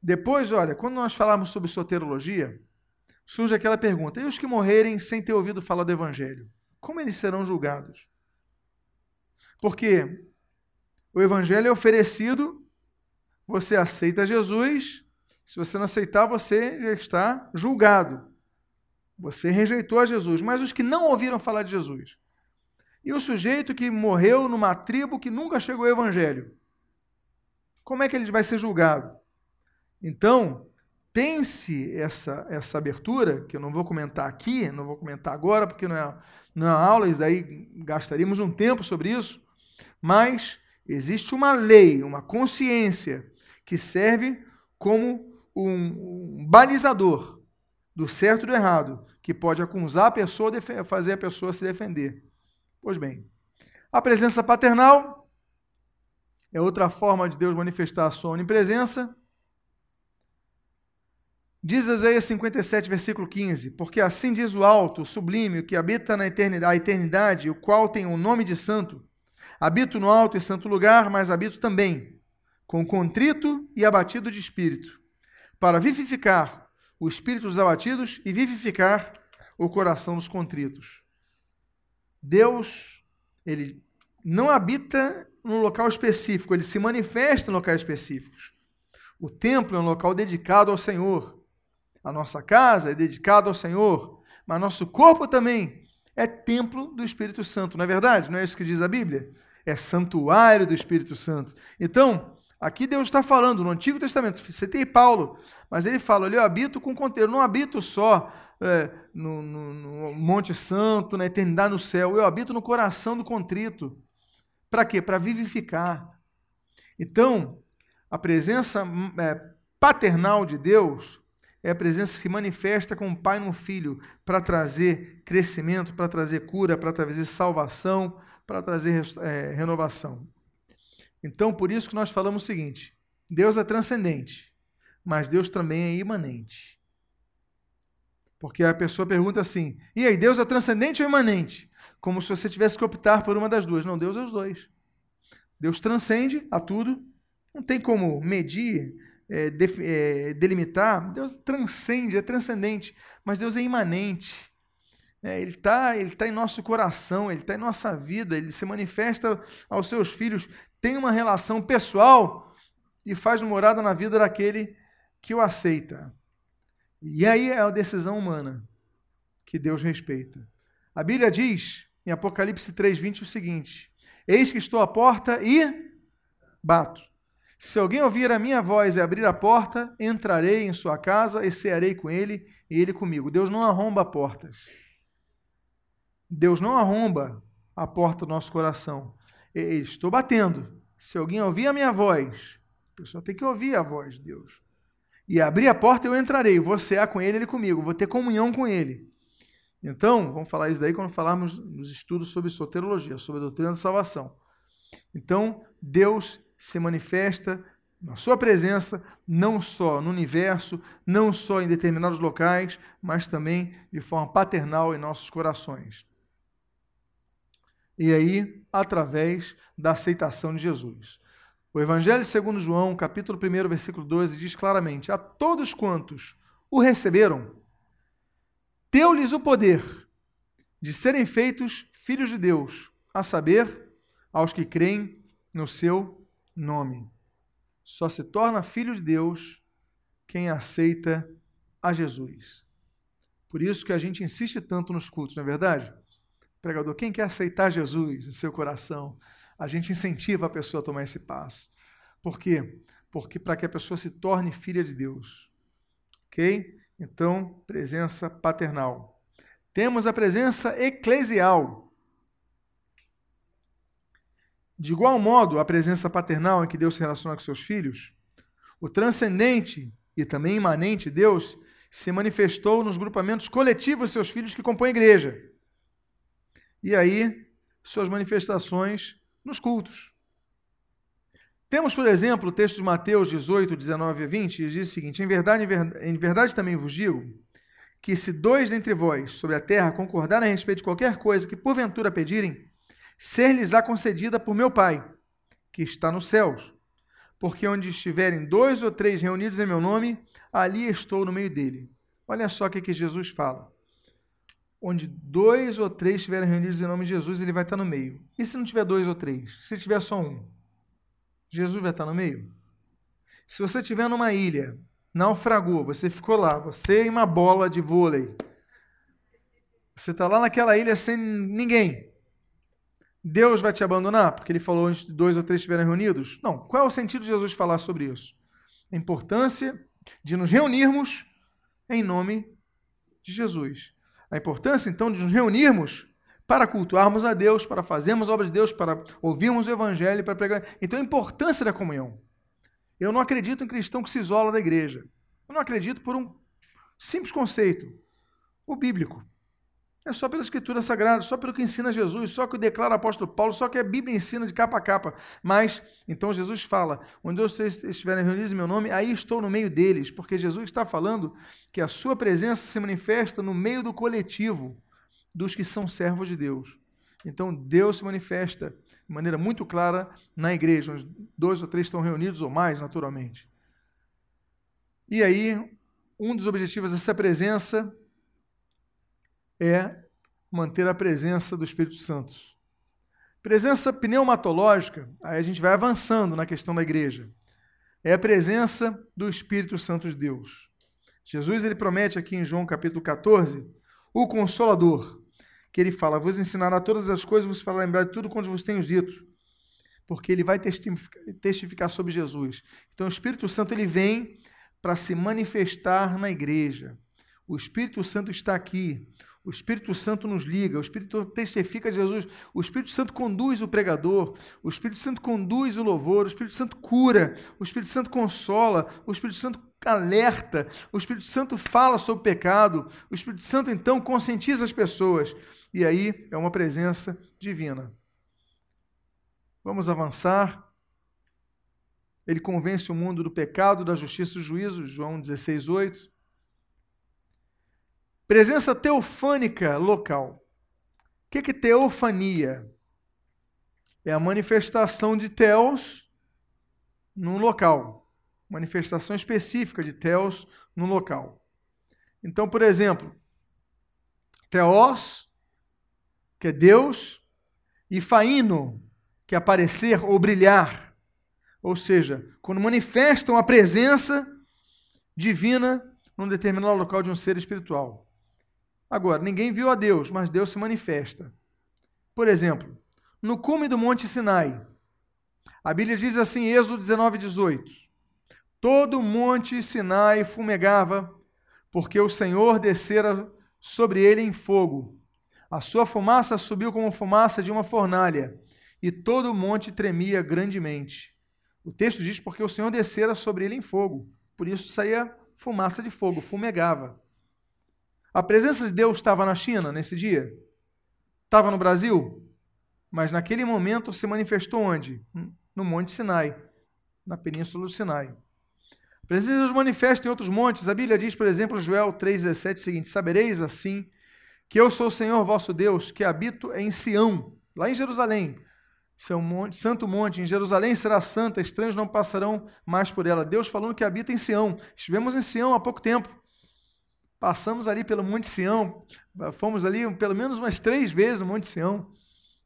Depois, olha, quando nós falamos sobre soterologia, surge aquela pergunta: e os que morrerem sem ter ouvido falar do Evangelho? Como eles serão julgados? Porque o Evangelho é oferecido, você aceita Jesus, se você não aceitar, você já está julgado. Você rejeitou a Jesus. Mas os que não ouviram falar de Jesus? E o sujeito que morreu numa tribo que nunca chegou ao Evangelho? Como é que ele vai ser julgado? Então, tem-se essa, essa abertura, que eu não vou comentar aqui, não vou comentar agora, porque não é, não é aula, isso daí gastaríamos um tempo sobre isso, mas existe uma lei, uma consciência que serve como um, um balizador do certo e do errado, que pode acusar a pessoa, fazer a pessoa se defender. Pois bem, a presença paternal é outra forma de Deus manifestar a sua onipresença. Diz Isaías 57, versículo 15: Porque assim diz o alto, o sublime, o que habita na eternidade, a eternidade, o qual tem o nome de santo. Habito no alto e santo lugar, mas habito também com contrito e abatido de espírito, para vivificar o espírito dos abatidos e vivificar o coração dos contritos. Deus, ele não habita num local específico, ele se manifesta em locais específicos. O templo é um local dedicado ao Senhor. A nossa casa é dedicada ao Senhor, mas nosso corpo também é templo do Espírito Santo, não é verdade? Não é isso que diz a Bíblia? É santuário do Espírito Santo. Então, aqui Deus está falando, no Antigo Testamento, citei Paulo, mas ele fala, eu habito com conteúdo, não habito só é, no, no, no, Monte Santo, na eternidade no céu, eu habito no coração do contrito. Para quê? Para vivificar. Então, a presença é, paternal de Deus é a presença que se manifesta com o Pai no Filho para trazer crescimento, para trazer cura, para trazer salvação, para trazer é, renovação. Então, por isso que nós falamos o seguinte: Deus é transcendente, mas Deus também é imanente. Porque a pessoa pergunta assim: e aí, Deus é transcendente ou imanente? Como se você tivesse que optar por uma das duas. Não, Deus é os dois. Deus transcende a tudo, não tem como medir, é, de, é, delimitar. Deus transcende, é transcendente, mas Deus é imanente. É, ele está ele tá em nosso coração, ele está em nossa vida, ele se manifesta aos seus filhos, tem uma relação pessoal e faz morada na vida daquele que o aceita. E aí é a decisão humana que Deus respeita. A Bíblia diz em Apocalipse 3:20 o seguinte: Eis que estou à porta e bato. Se alguém ouvir a minha voz e abrir a porta, entrarei em sua casa e cearei com ele e ele comigo. Deus não arromba portas. Deus não arromba a porta do nosso coração. Estou batendo. Se alguém ouvir a minha voz, a pessoa tem que ouvir a voz de Deus. E abrir a porta, eu entrarei. Vou cear com ele, ele comigo. Vou ter comunhão com ele. Então, vamos falar isso daí quando falarmos nos estudos sobre soterologia, sobre a doutrina da salvação. Então, Deus se manifesta na sua presença, não só no universo, não só em determinados locais, mas também de forma paternal em nossos corações. E aí, através da aceitação de Jesus. O Evangelho segundo João, capítulo 1, versículo 12, diz claramente: A todos quantos o receberam, deu-lhes o poder de serem feitos filhos de Deus, a saber, aos que creem no seu nome. Só se torna filho de Deus quem aceita a Jesus. Por isso que a gente insiste tanto nos cultos, não é verdade? Pregador, quem quer aceitar Jesus em seu coração, a gente incentiva a pessoa a tomar esse passo. Por quê? Porque para que a pessoa se torne filha de Deus. Ok? Então, presença paternal. Temos a presença eclesial. De igual modo, a presença paternal em que Deus se relaciona com seus filhos, o transcendente e também imanente Deus se manifestou nos grupamentos coletivos de seus filhos que compõem a igreja. E aí, suas manifestações nos cultos. Temos, por exemplo, o texto de Mateus 18, 19 a 20, que diz o seguinte: Em verdade, em verdade também vos digo que se dois dentre vós sobre a terra concordarem a respeito de qualquer coisa que porventura pedirem, ser-lhes-á concedida por meu Pai, que está nos céus. Porque onde estiverem dois ou três reunidos em meu nome, ali estou no meio dele. Olha só o que, que Jesus fala. Onde dois ou três estiverem reunidos em nome de Jesus, ele vai estar no meio. E se não tiver dois ou três? Se tiver só um? Jesus vai estar no meio? Se você estiver numa ilha, naufragou, você ficou lá, você em uma bola de vôlei, você está lá naquela ilha sem ninguém. Deus vai te abandonar porque ele falou antes de dois ou três estiverem reunidos? Não. Qual é o sentido de Jesus falar sobre isso? A importância de nos reunirmos em nome de Jesus. A importância, então, de nos reunirmos para cultuarmos a Deus, para fazermos obras de Deus, para ouvirmos o Evangelho, para pregar. Então, a importância da comunhão. Eu não acredito em cristão que se isola da igreja. Eu não acredito por um simples conceito, o bíblico. É só pela Escritura Sagrada, só pelo que ensina Jesus, só que declara o apóstolo Paulo, só que a Bíblia ensina de capa a capa. Mas, então Jesus fala: onde vocês estiverem reunidos em meu nome, aí estou no meio deles, porque Jesus está falando que a sua presença se manifesta no meio do coletivo dos que são servos de Deus. Então, Deus se manifesta de maneira muito clara na igreja, onde dois ou três estão reunidos ou mais, naturalmente. E aí, um dos objetivos dessa presença é manter a presença do Espírito Santo. Presença pneumatológica, aí a gente vai avançando na questão da igreja. É a presença do Espírito Santo de Deus. Jesus ele promete aqui em João capítulo 14 o consolador, que ele fala: "Vos ensinará todas as coisas, vos fará lembrar de tudo quanto vos tenho dito", porque ele vai testificar sobre Jesus. Então o Espírito Santo ele vem para se manifestar na igreja. O Espírito Santo está aqui. O Espírito Santo nos liga, o Espírito testifica de Jesus, o Espírito Santo conduz o pregador, o Espírito Santo conduz o louvor, o Espírito Santo cura, o Espírito Santo consola, o Espírito Santo alerta, o Espírito Santo fala sobre o pecado, o Espírito Santo então conscientiza as pessoas. E aí é uma presença divina. Vamos avançar. Ele convence o mundo do pecado, da justiça e do juízo, João 16, 8. Presença teofânica local. O que é teofania? É a manifestação de Teos num local. Manifestação específica de Teos num local. Então, por exemplo, Teos, que é Deus, e Faino, que é aparecer ou brilhar. Ou seja, quando manifestam a presença divina num determinado local de um ser espiritual. Agora, ninguém viu a Deus, mas Deus se manifesta. Por exemplo, no cume do Monte Sinai, a Bíblia diz assim, Êxodo 19, 18: Todo o monte Sinai fumegava, porque o Senhor descera sobre ele em fogo. A sua fumaça subiu como fumaça de uma fornalha, e todo o monte tremia grandemente. O texto diz porque o Senhor descera sobre ele em fogo, por isso saía fumaça de fogo, fumegava. A presença de Deus estava na China nesse dia? Estava no Brasil? Mas naquele momento se manifestou onde? No Monte Sinai, na Península do Sinai. A presença de Deus manifesta em outros montes. A Bíblia diz, por exemplo, Joel 3,17 o seguinte: Sabereis assim que eu sou o Senhor vosso Deus, que habito em Sião, lá em Jerusalém. Seu monte, santo monte, em Jerusalém será santa, estranhos não passarão mais por ela. Deus falando que habita em Sião. Estivemos em Sião há pouco tempo. Passamos ali pelo Monte Sião, fomos ali pelo menos umas três vezes no Monte Sião.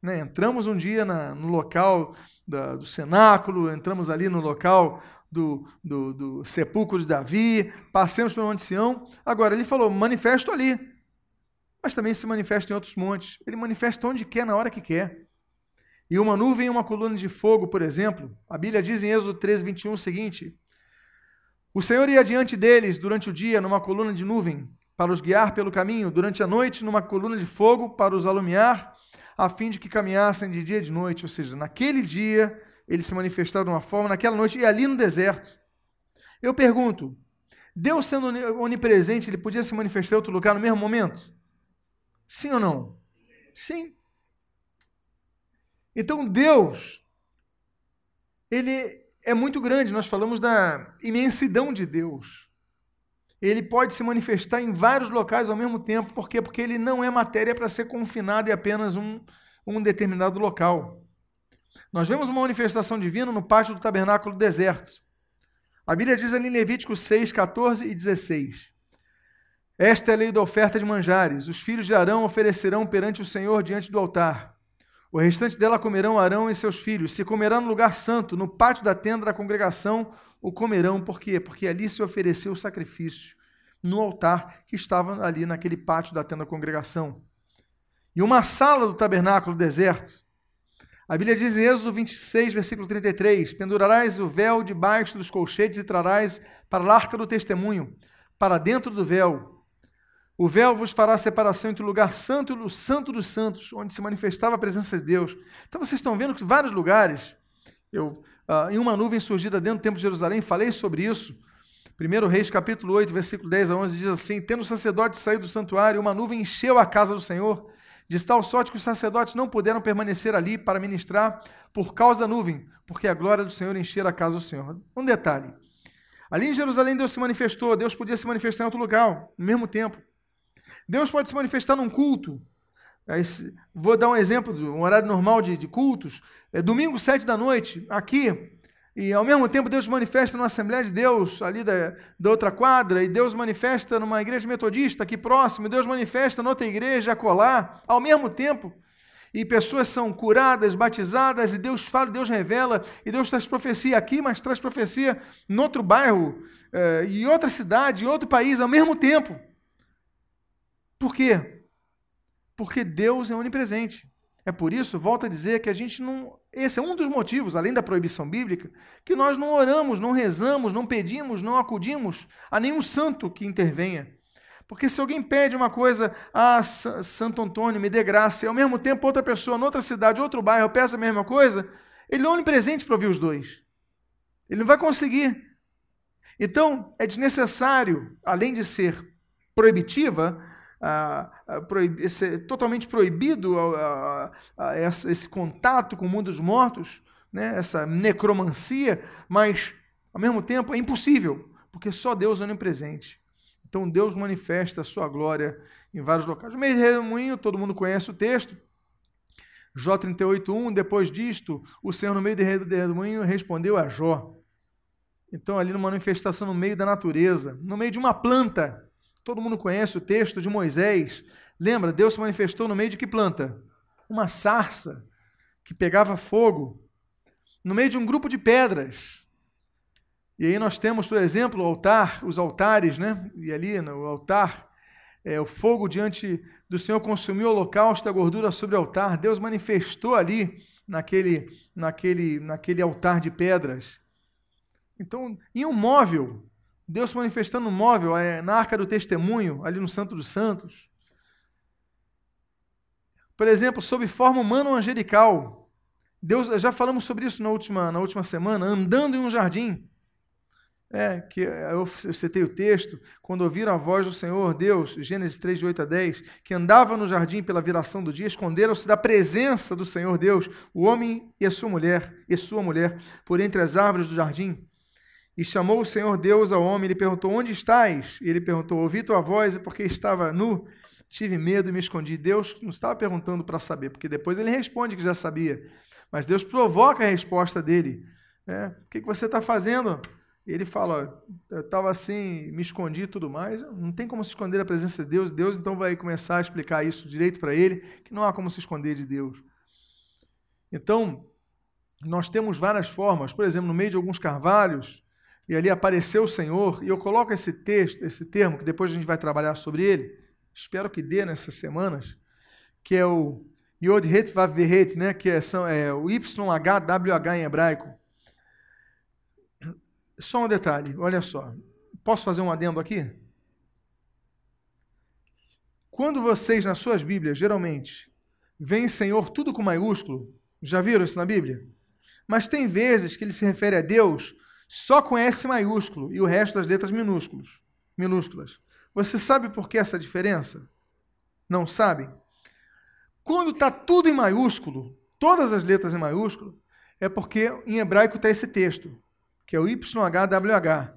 Né? Entramos um dia na, no local da, do cenáculo, entramos ali no local do, do, do, sepulcro de Davi, passamos pelo Monte Sião. Agora, ele falou, manifesto ali, mas também se manifesta em outros montes. Ele manifesta onde quer, na hora que quer. E uma nuvem e uma coluna de fogo, por exemplo, a Bíblia diz em Êxodo 13, 21 o seguinte: o Senhor ia diante deles durante o dia numa coluna de nuvem, para os guiar pelo caminho, durante a noite numa coluna de fogo, para os alumiar, a fim de que caminhassem de dia e de noite. Ou seja, naquele dia ele se manifestava de uma forma, naquela noite, e ali no deserto. Eu pergunto, Deus sendo onipresente, ele podia se manifestar em outro lugar no mesmo momento? Sim ou não? Sim. Então Deus, ele é muito grande. Nós falamos da imensidão de Deus. Ele pode se manifestar em vários locais ao mesmo tempo. Por quê? Porque ele não é matéria para ser confinado em apenas um, um determinado local. Nós vemos uma manifestação divina no pátio do tabernáculo do deserto. A Bíblia diz ali em Levítico 6, 14 e 16. Esta é a lei da oferta de manjares. Os filhos de Arão oferecerão perante o Senhor diante do altar. O restante dela comerão Arão e seus filhos. Se comerá no lugar santo, no pátio da tenda da congregação, o comerão. Por quê? Porque ali se ofereceu o sacrifício, no altar que estava ali naquele pátio da tenda da congregação. E uma sala do tabernáculo deserto. A Bíblia diz em Êxodo 26, versículo 33: Pendurarás o véu debaixo dos colchetes e trarás para a arca do testemunho, para dentro do véu, o véu vos fará separação entre o lugar santo e o santo dos santos, onde se manifestava a presença de Deus. Então vocês estão vendo que vários lugares, eu, uh, em uma nuvem surgida dentro do templo de Jerusalém, falei sobre isso. 1 Reis capítulo 8, versículo 10 a 11 diz assim: Tendo o sacerdote saído do santuário, uma nuvem encheu a casa do Senhor, de tal sorte que os sacerdotes não puderam permanecer ali para ministrar por causa da nuvem, porque a glória do Senhor enchera a casa do Senhor. Um detalhe: ali em Jerusalém Deus se manifestou, Deus podia se manifestar em outro lugar, no mesmo tempo. Deus pode se manifestar num culto. Vou dar um exemplo de um horário normal de, de cultos. É domingo, sete da noite, aqui, E ao mesmo tempo Deus manifesta numa Assembleia de Deus ali da, da outra quadra, e Deus manifesta numa igreja metodista aqui próximo, Deus manifesta noutra igreja acolá, ao mesmo tempo. E pessoas são curadas, batizadas, e Deus fala, Deus revela, e Deus traz profecia aqui, mas traz profecia em outro bairro, eh, em outra cidade, em outro país, ao mesmo tempo. Por quê? Porque Deus é onipresente. É por isso, volto a dizer, que a gente não. Esse é um dos motivos, além da proibição bíblica, que nós não oramos, não rezamos, não pedimos, não acudimos a nenhum santo que intervenha. Porque se alguém pede uma coisa, ah, Santo Antônio, me dê graça, e ao mesmo tempo outra pessoa, noutra cidade, outro bairro, peça a mesma coisa, ele é onipresente para ouvir os dois. Ele não vai conseguir. Então, é desnecessário, além de ser proibitiva, ser totalmente proibido esse contato com o mundo dos mortos, né, essa necromancia, mas, ao mesmo tempo, é impossível, porque só Deus é onipresente. Então, Deus manifesta a sua glória em vários locais. No meio de redemoinho, todo mundo conhece o texto, Jó 38.1, depois disto, o Senhor no meio de redemoinho respondeu a Jó. Então, ali numa manifestação no meio da natureza, no meio de uma planta, Todo mundo conhece o texto de Moisés. Lembra? Deus se manifestou no meio de que planta? Uma sarça que pegava fogo, no meio de um grupo de pedras. E aí nós temos, por exemplo, o altar, os altares, né? E ali no altar, é, o fogo diante do Senhor consumiu o holocausto, a gordura sobre o altar. Deus manifestou ali naquele, naquele, naquele altar de pedras. Então, em um móvel, Deus se manifestando no móvel, é, na arca do testemunho, ali no Santo dos Santos. Por exemplo, sob forma humana ou angelical. Deus, já falamos sobre isso na última, na última semana, andando em um jardim. É, que eu citei o texto, quando ouviram a voz do Senhor Deus, Gênesis 3, de 8 a 10, que andava no jardim pela viração do dia, esconderam-se da presença do Senhor Deus, o homem e a sua mulher, e sua mulher, por entre as árvores do jardim. E chamou o Senhor Deus ao homem e lhe perguntou: Onde estás? E ele perguntou: Ouvi tua voz, porque estava nu, tive medo e me escondi. Deus não estava perguntando para saber, porque depois ele responde que já sabia. Mas Deus provoca a resposta dele. É, o que, que você está fazendo? E ele fala: Eu estava assim, me escondi e tudo mais. Não tem como se esconder da presença de Deus. Deus então vai começar a explicar isso direito para ele, que não há como se esconder de Deus. Então, nós temos várias formas. Por exemplo, no meio de alguns carvalhos, e ali apareceu o Senhor, e eu coloco esse texto, esse termo, que depois a gente vai trabalhar sobre ele, espero que dê nessas semanas, que é o Yod Het Vav Het, né, que é, são, é o YHWH em hebraico. Só um detalhe, olha só. Posso fazer um adendo aqui? Quando vocês, nas suas Bíblias, geralmente, veem Senhor tudo com maiúsculo, já viram isso na Bíblia? Mas tem vezes que ele se refere a Deus só com S maiúsculo e o resto das letras minúsculos, minúsculas. Você sabe por que essa diferença? Não sabe? Quando está tudo em maiúsculo, todas as letras em maiúsculo, é porque em hebraico está esse texto, que é o YHWH,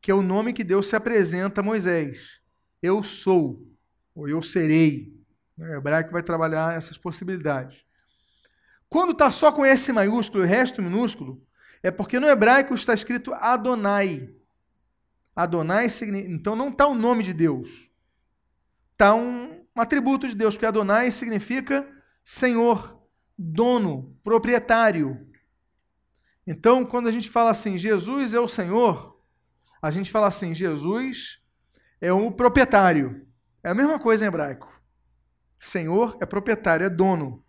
que é o nome que Deus se apresenta a Moisés. Eu sou, ou eu serei. O hebraico vai trabalhar essas possibilidades. Quando está só com S maiúsculo e o resto minúsculo, é porque no hebraico está escrito Adonai. Adonai significa. Então não está o nome de Deus. Está um, um atributo de Deus, porque Adonai significa Senhor, dono, proprietário. Então, quando a gente fala assim, Jesus é o Senhor, a gente fala assim, Jesus é o proprietário. É a mesma coisa em hebraico. Senhor é proprietário, é dono.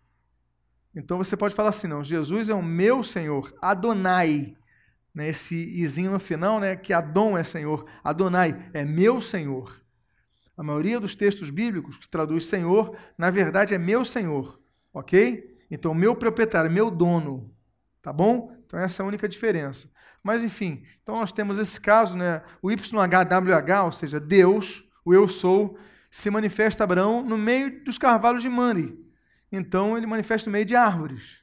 Então você pode falar assim, não, Jesus é o meu Senhor, Adonai. Né, esse izinho no final, né, que Adon é Senhor, Adonai é meu Senhor. A maioria dos textos bíblicos que traduz Senhor, na verdade é meu Senhor, ok? Então, meu proprietário, meu dono, tá bom? Então, essa é a única diferença. Mas, enfim, então nós temos esse caso, né, o YHWH, ou seja, Deus, o eu sou, se manifesta a Abraão no meio dos carvalhos de Mani então ele manifesta no meio de árvores.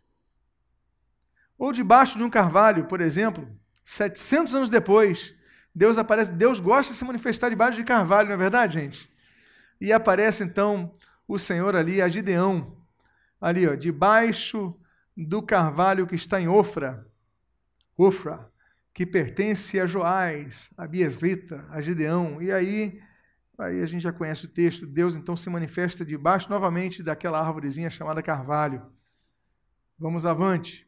Ou debaixo de um carvalho, por exemplo, 700 anos depois, Deus aparece, Deus gosta de se manifestar debaixo de carvalho, não é verdade, gente? E aparece então o Senhor ali, a Gideão, ali, ó, debaixo do carvalho que está em Ofra. Ofra, que pertence a Joás, a Biesrita, a Gideão. E aí, aí a gente já conhece o texto. Deus então se manifesta debaixo novamente daquela árvorezinha chamada carvalho. Vamos avante.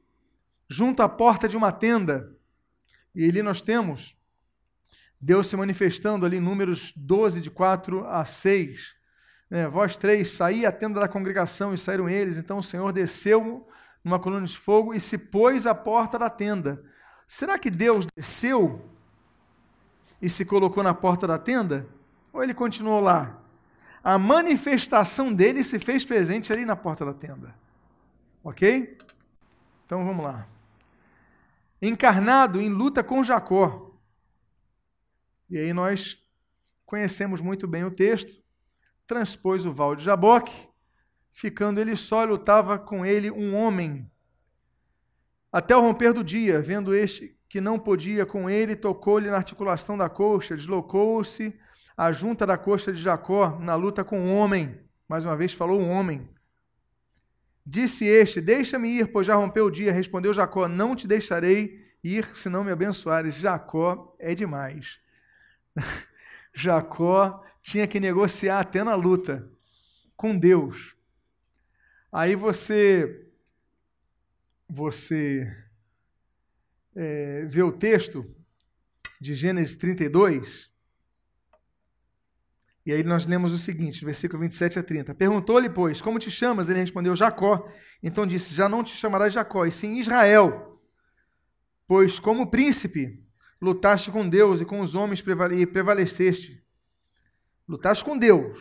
Junto à porta de uma tenda. E ali nós temos Deus se manifestando ali, números 12, de 4 a 6. É, vós três, saí a tenda da congregação e saíram eles. Então o Senhor desceu numa coluna de fogo e se pôs à porta da tenda. Será que Deus desceu e se colocou na porta da tenda? Ou ele continuou lá? A manifestação dele se fez presente ali na porta da tenda. Ok? Então vamos lá. Encarnado em luta com Jacó. E aí nós conhecemos muito bem o texto, transpôs o val de Jaboque, ficando ele só, lutava com ele um homem. Até o romper do dia, vendo este que não podia com ele, tocou-lhe na articulação da coxa, deslocou-se a junta da coxa de Jacó na luta com o homem. Mais uma vez falou um homem. Disse este: Deixa-me ir, pois já rompeu o dia. Respondeu Jacó: Não te deixarei ir, se não me abençoares. Jacó é demais. Jacó tinha que negociar até na luta com Deus. Aí você você é, vê o texto de Gênesis 32, e aí nós lemos o seguinte, versículo 27 a 30. Perguntou-lhe, pois, como te chamas? Ele respondeu, Jacó. Então disse, já não te chamarás Jacó, e sim Israel, pois como príncipe lutaste com Deus e com os homens e prevaleceste. Lutaste com Deus.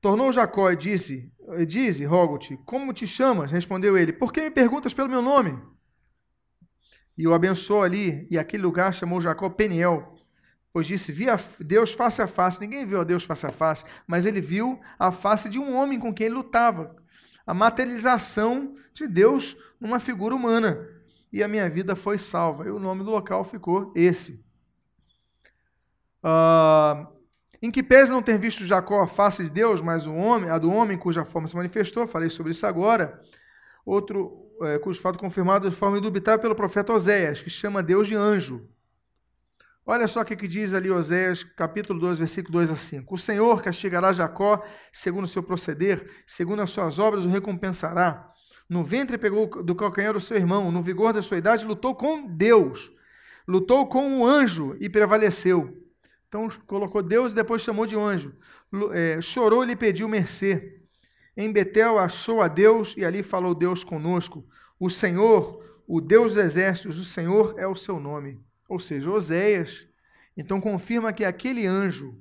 Tornou Jacó e disse: Dize, rogo-te, como te chamas? Respondeu ele: Por que me perguntas pelo meu nome? E o abençoou ali, e aquele lugar chamou Jacó Peniel, pois disse: Vi a Deus face a face. Ninguém viu a Deus face a face, mas ele viu a face de um homem com quem ele lutava. A materialização de Deus numa figura humana e a minha vida foi salva. E o nome do local ficou esse. Uh, em que pese não ter visto Jacó a face de Deus, mas o homem, a do homem cuja forma se manifestou, falei sobre isso agora. Outro é, cujo fato confirmado de forma indubitável pelo profeta Oséias, que chama Deus de anjo. Olha só o que, diz ali Oséias, capítulo 2, versículo 2 a 5. O Senhor castigará Jacó segundo o seu proceder, segundo as suas obras o recompensará. No ventre pegou do calcanhar o seu irmão, no vigor da sua idade lutou com Deus, lutou com o anjo e prevaleceu. Então colocou Deus e depois chamou de anjo. É, chorou e lhe pediu mercê. Em Betel achou a Deus e ali falou Deus conosco. O Senhor, o Deus dos exércitos, o Senhor é o seu nome. Ou seja, Oséias. Então confirma que aquele anjo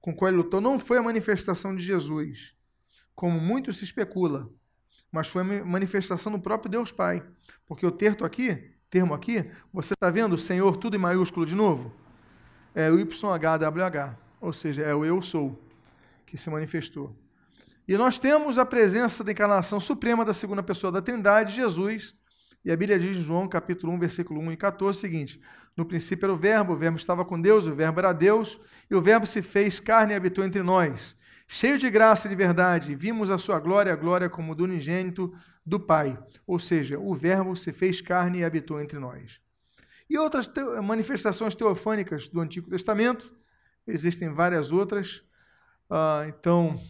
com o qual ele lutou não foi a manifestação de Jesus, como muito se especula mas foi manifestação do próprio Deus Pai. Porque o termo aqui, termo aqui, você está vendo o Senhor tudo em maiúsculo de novo? É o YHWH, ou seja, é o eu sou que se manifestou. E nós temos a presença da encarnação suprema da segunda pessoa da Trindade, Jesus. E a Bíblia diz em João, capítulo 1, versículo 1 e 14, o seguinte: No princípio era o Verbo, o Verbo estava com Deus, o Verbo era Deus, e o Verbo se fez carne e habitou entre nós cheio de graça e de verdade, vimos a sua glória, a glória como do unigênito do Pai. Ou seja, o Verbo se fez carne e habitou entre nós. E outras te manifestações teofânicas do Antigo Testamento, existem várias outras. Uh, então,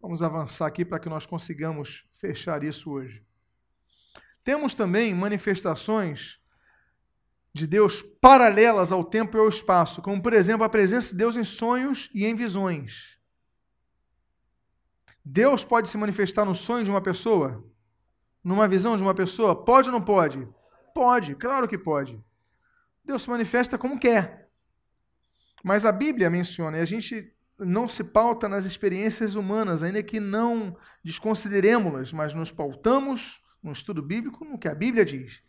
vamos avançar aqui para que nós consigamos fechar isso hoje. Temos também manifestações de Deus paralelas ao tempo e ao espaço, como, por exemplo, a presença de Deus em sonhos e em visões. Deus pode se manifestar no sonho de uma pessoa? Numa visão de uma pessoa? Pode ou não pode? Pode, claro que pode. Deus se manifesta como quer. Mas a Bíblia menciona, e a gente não se pauta nas experiências humanas, ainda que não desconsideremos-las, mas nos pautamos no estudo bíblico no que a Bíblia diz.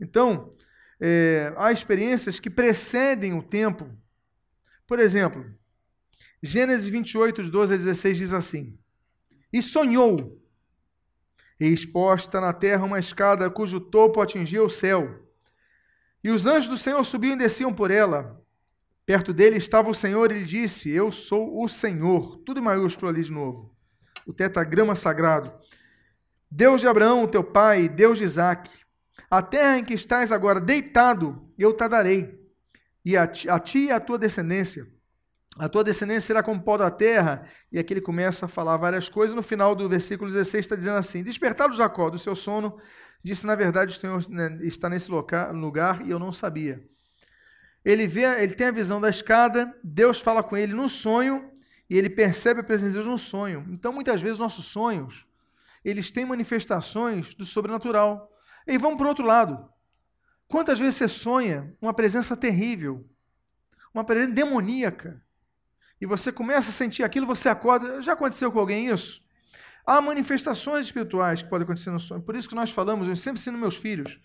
Então, é, há experiências que precedem o tempo. Por exemplo, Gênesis 28, de 12 a 16 diz assim: e sonhou. E exposta na terra uma escada cujo topo atingia o céu. E os anjos do Senhor subiam e desciam por ela. Perto dele estava o Senhor e ele disse: Eu sou o Senhor. Tudo em maiúsculo ali de novo. O tetagrama sagrado. Deus de Abraão, teu pai, Deus de Isaac. A terra em que estás agora deitado, eu te darei, e a ti, a ti e a tua descendência. A tua descendência será como pó da terra. E aqui ele começa a falar várias coisas. No final do versículo 16 está dizendo assim: Despertado Jacó do seu sono, disse: Na verdade, o Senhor né, está nesse lugar e eu não sabia. Ele vê, ele tem a visão da escada, Deus fala com ele no sonho e ele percebe a presença de Deus no sonho. Então, muitas vezes, nossos sonhos, eles têm manifestações do sobrenatural. E vamos para o outro lado. Quantas vezes você sonha uma presença terrível, uma presença demoníaca, e você começa a sentir aquilo, você acorda. Já aconteceu com alguém isso? Há manifestações espirituais que podem acontecer no sonho. Por isso que nós falamos, eu sempre ensino meus filhos.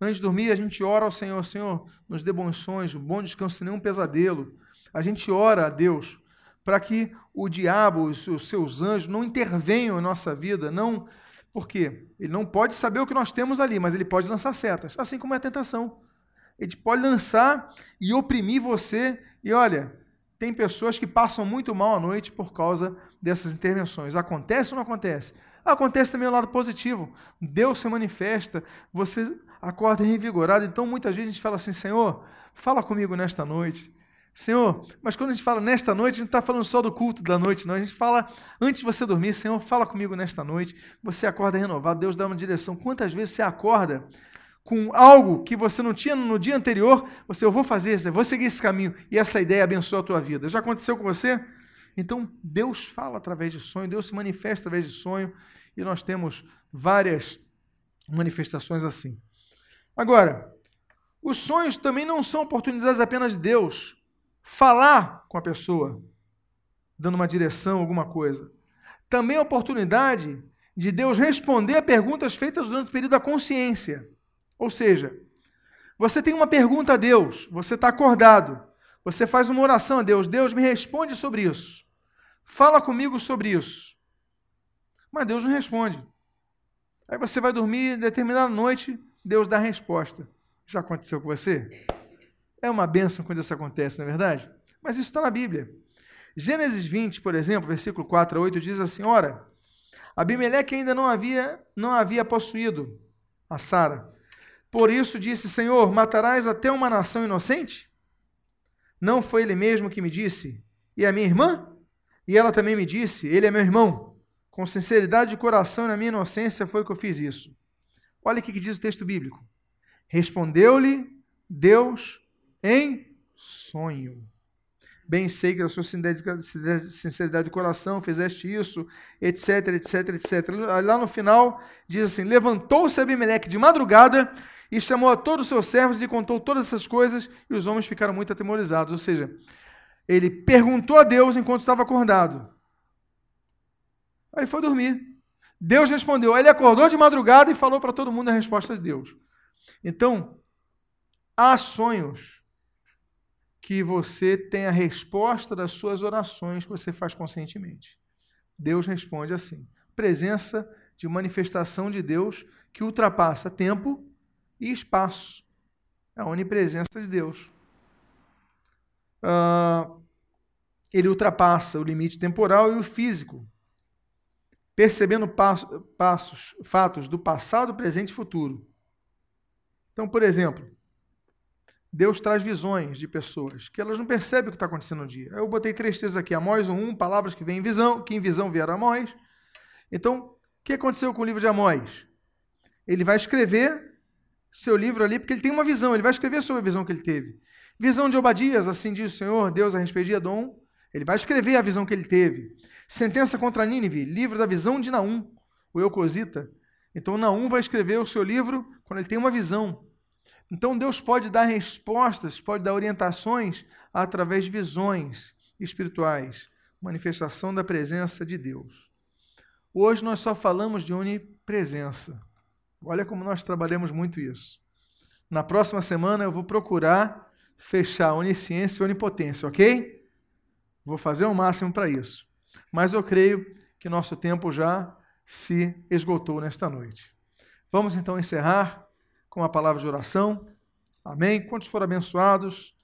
Antes de dormir, a gente ora ao Senhor, Senhor, nos dê bons sonhos, bom descanso, nenhum pesadelo. A gente ora a Deus para que o diabo, os, seus anjos, não intervenham em nossa vida, não. Por quê? Ele não pode saber o que nós temos ali, mas ele pode lançar setas, assim como é a tentação. Ele pode lançar e oprimir você. E olha, tem pessoas que passam muito mal à noite por causa dessas intervenções. Acontece ou não acontece? Acontece também o lado positivo. Deus se manifesta, você acorda revigorado. Então, muitas vezes a gente fala assim: Senhor, fala comigo nesta noite. Senhor, mas quando a gente fala nesta noite, a gente está falando só do culto da noite, não. A gente fala antes de você dormir, Senhor, fala comigo nesta noite. Você acorda renovado, Deus dá uma direção. Quantas vezes você acorda com algo que você não tinha no dia anterior? Você, eu vou fazer, eu vou seguir esse caminho e essa ideia abençoa a tua vida. Já aconteceu com você? Então, Deus fala através de sonho, Deus se manifesta através de sonho, e nós temos várias manifestações assim. Agora, os sonhos também não são oportunidades apenas de Deus falar com a pessoa, dando uma direção, alguma coisa. Também é oportunidade de Deus responder a perguntas feitas durante o período da consciência. Ou seja, você tem uma pergunta a Deus, você está acordado, você faz uma oração a Deus, Deus me responde sobre isso. Fala comigo sobre isso. Mas Deus não responde. Aí você vai dormir, determinada noite, Deus dá a resposta. Já aconteceu com você? É uma bênção quando isso acontece, não é verdade? Mas isso está na Bíblia. Gênesis 20, por exemplo, versículo 4 a 8, diz assim: Ora, Abimeleque ainda não havia, não havia possuído a Sara. Por isso disse: Senhor, matarás até uma nação inocente? Não foi ele mesmo que me disse: E a minha irmã? E ela também me disse: Ele é meu irmão. Com sinceridade de coração e na minha inocência foi que eu fiz isso. Olha o que diz o texto bíblico. Respondeu-lhe Deus em sonho. Bem sei que a sua sinceridade de coração fizeste isso, etc, etc, etc. Lá no final diz assim: Levantou-se Abimeleque de madrugada e chamou a todos os seus servos e lhe contou todas essas coisas, e os homens ficaram muito atemorizados. Ou seja, ele perguntou a Deus enquanto estava acordado. Aí foi dormir. Deus respondeu. Aí ele acordou de madrugada e falou para todo mundo a resposta de Deus. Então, há sonhos que você tem a resposta das suas orações que você faz conscientemente. Deus responde assim. Presença de manifestação de Deus que ultrapassa tempo e espaço. A onipresença de Deus. Uh, ele ultrapassa o limite temporal e o físico, percebendo passos, fatos do passado, presente e futuro. Então, por exemplo, Deus traz visões de pessoas que elas não percebem o que está acontecendo no dia. Eu botei três textos aqui: Amós 1, palavras que vêm em visão, que em visão vieram Amós. Então, o que aconteceu com o livro de Amós? Ele vai escrever seu livro ali, porque ele tem uma visão, ele vai escrever sobre a visão que ele teve. Visão de Obadias, assim diz o Senhor, Deus a respeito de Edom. Ele vai escrever a visão que ele teve. Sentença contra Nínive, livro da visão de Naum, o Eucosita. Então, Naum vai escrever o seu livro quando ele tem uma visão. Então Deus pode dar respostas, pode dar orientações através de visões espirituais, manifestação da presença de Deus. Hoje nós só falamos de onipresença. Olha como nós trabalhamos muito isso. Na próxima semana eu vou procurar fechar onisciência e onipotência, ok? Vou fazer o máximo para isso. Mas eu creio que nosso tempo já se esgotou nesta noite. Vamos então encerrar com a palavra de oração. Amém? Quantos foram abençoados?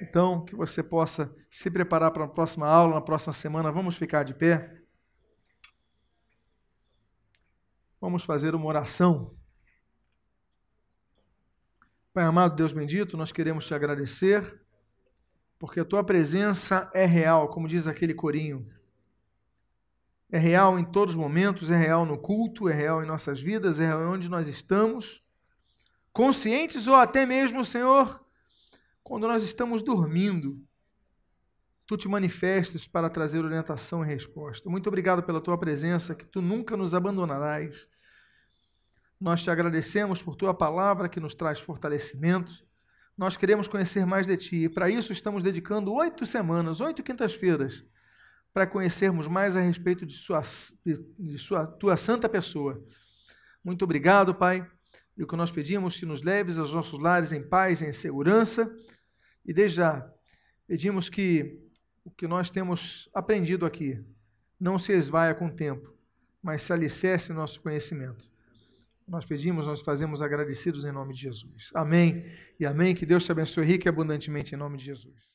Então, que você possa se preparar para a próxima aula, na próxima semana. Vamos ficar de pé. Vamos fazer uma oração. Pai amado, Deus bendito, nós queremos te agradecer, porque a tua presença é real, como diz aquele corinho. É real em todos os momentos, é real no culto, é real em nossas vidas, é real onde nós estamos, conscientes ou até mesmo, Senhor, quando nós estamos dormindo. Tu te manifestas para trazer orientação e resposta. Muito obrigado pela tua presença, que tu nunca nos abandonarás. Nós te agradecemos por tua palavra que nos traz fortalecimento. Nós queremos conhecer mais de ti e para isso estamos dedicando oito semanas, oito quintas-feiras para conhecermos mais a respeito de, sua, de, de sua tua santa pessoa. Muito obrigado, Pai. E o que nós pedimos, que nos leves aos nossos lares em paz, em segurança. E desde já, pedimos que o que nós temos aprendido aqui não se esvaia com o tempo, mas se alicerce no nosso conhecimento. Nós pedimos, nós fazemos agradecidos em nome de Jesus. Amém e amém. Que Deus te abençoe rico e abundantemente em nome de Jesus.